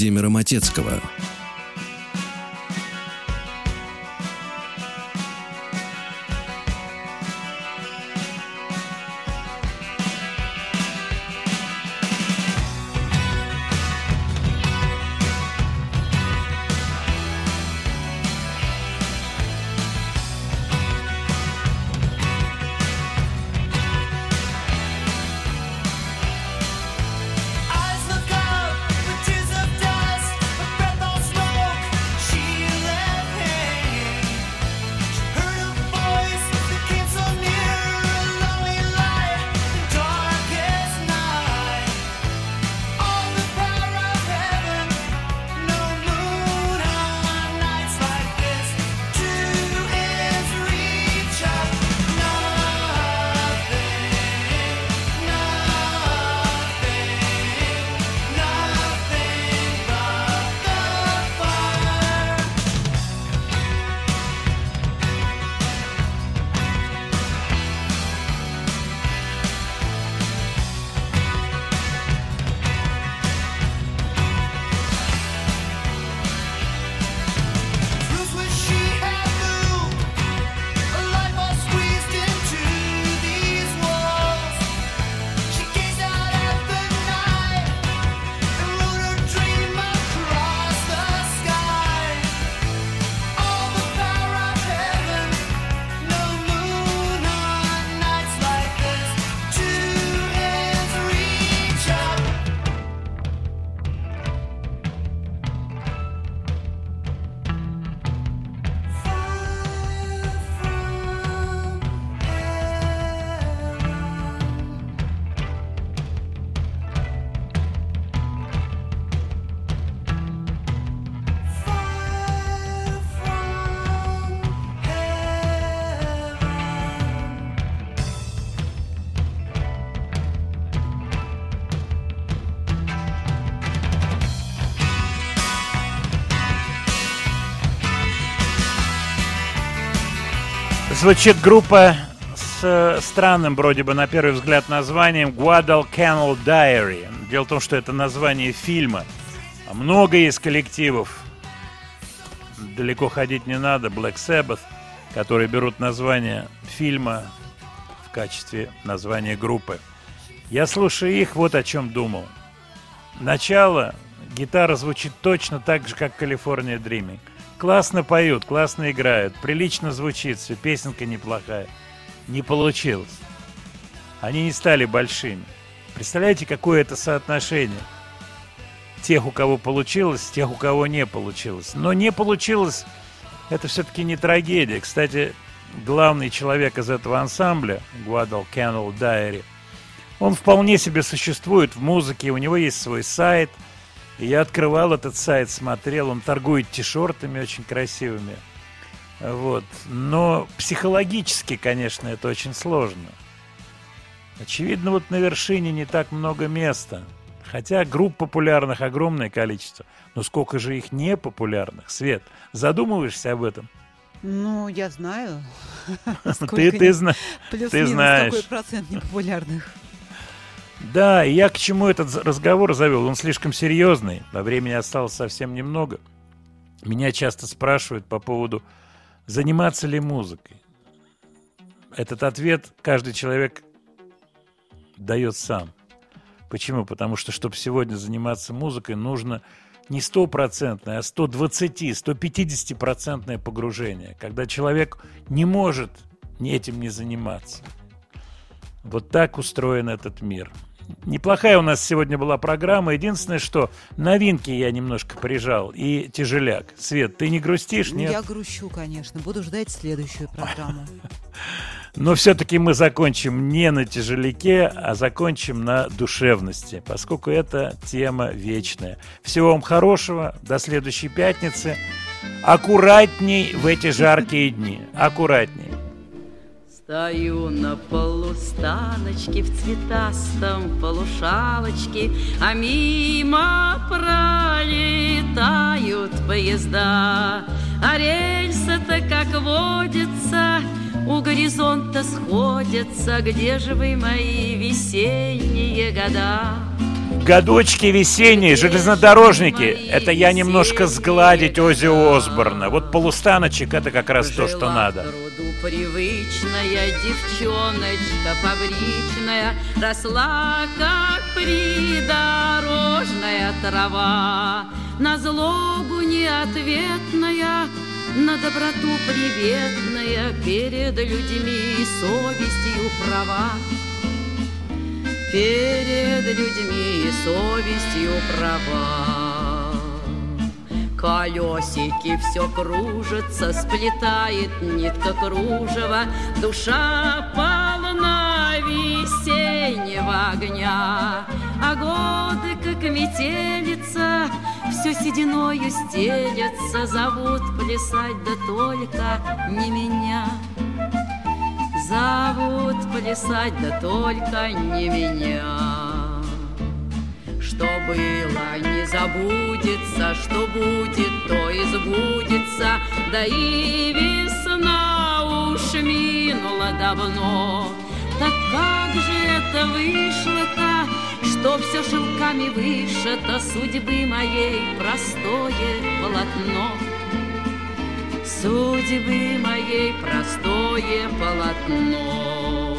Владимира Матецкого. Звучит группа с э, странным, вроде бы, на первый взгляд, названием Guadalcanal Diary. Дело в том, что это название фильма. Много есть коллективов. Далеко ходить не надо. Black Sabbath, которые берут название фильма в качестве названия группы. Я слушаю их, вот о чем думал. Начало. Гитара звучит точно так же, как California Dreaming. Классно поют, классно играют, прилично звучит все, песенка неплохая. Не получилось. Они не стали большими. Представляете, какое это соотношение? Тех, у кого получилось, тех, у кого не получилось. Но не получилось, это все-таки не трагедия. Кстати, главный человек из этого ансамбля, Guadalcanal Diary, он вполне себе существует в музыке, у него есть свой сайт. И я открывал этот сайт, смотрел, он торгует тишертами очень красивыми. Вот. Но психологически, конечно, это очень сложно. Очевидно, вот на вершине не так много места. Хотя групп популярных огромное количество. Но сколько же их не популярных? Свет, задумываешься об этом? Ну, я знаю. Ты, ты, зна- ты Плюс-минус знаешь. какой процент непопулярных. Да, я к чему этот разговор завел? Он слишком серьезный. Во времени осталось совсем немного. Меня часто спрашивают по поводу, заниматься ли музыкой. Этот ответ каждый человек дает сам. Почему? Потому что, чтобы сегодня заниматься музыкой, нужно не стопроцентное, а 120, 150 процентное погружение, когда человек не может этим не заниматься. Вот так устроен этот мир. Неплохая у нас сегодня была программа. Единственное, что новинки я немножко прижал и тяжеляк. Свет, ты не грустишь, Ну, нет? Я грущу, конечно. Буду ждать следующую программу. Но все-таки мы закончим не на тяжеляке, а закончим на душевности, поскольку это тема вечная. Всего вам хорошего, до следующей пятницы. Аккуратней в эти жаркие дни. Аккуратней. Стою на полустаночке в цветастом полушалочке, А мимо пролетают поезда. А рельсы-то, как водится, у горизонта сходятся. Где же вы, мои весенние года? Годочки весенние, железнодорожники. Это я немножко сгладить Ози Осборна. Вот полустаночек это как раз то, что надо. Привычная девчоночка фабричная Росла, как придорожная трава. На злобу неответная, на доброту приветная Перед людьми совестью права. Перед людьми совестью права Колесики все кружатся, сплетает нитка кружева, Душа полна весеннего огня, А годы, как метелица, все сединою стелется, Зовут плясать, да только не меня. Зовут плясать, да только не меня. Что было, не забудется, что будет, то и сбудется, да и весна уж минула давно. Так как же это вышло-то, что все шелками вышито судьбы моей простое полотно? Судьбы моей простое полотно.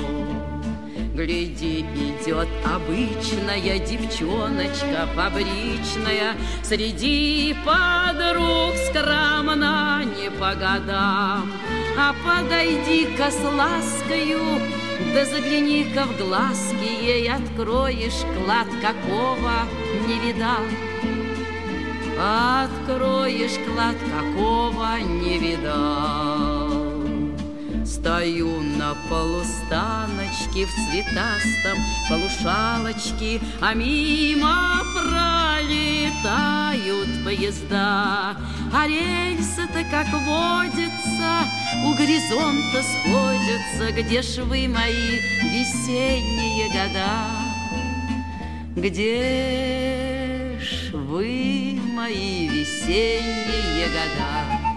Гляди, идет обычная девчоночка фабричная, Среди подруг скромна не по годам. А подойди-ка с ласкою, да загляни-ка в глазки ей, Откроешь клад, какого не видал. Откроешь клад, какого не видал. Стою на полустаночке в цветастом полушалочке, А мимо пролетают поезда. А рельсы-то, как водится, у горизонта сходятся, Где ж вы, мои весенние года? Где ж вы, мои весенние года?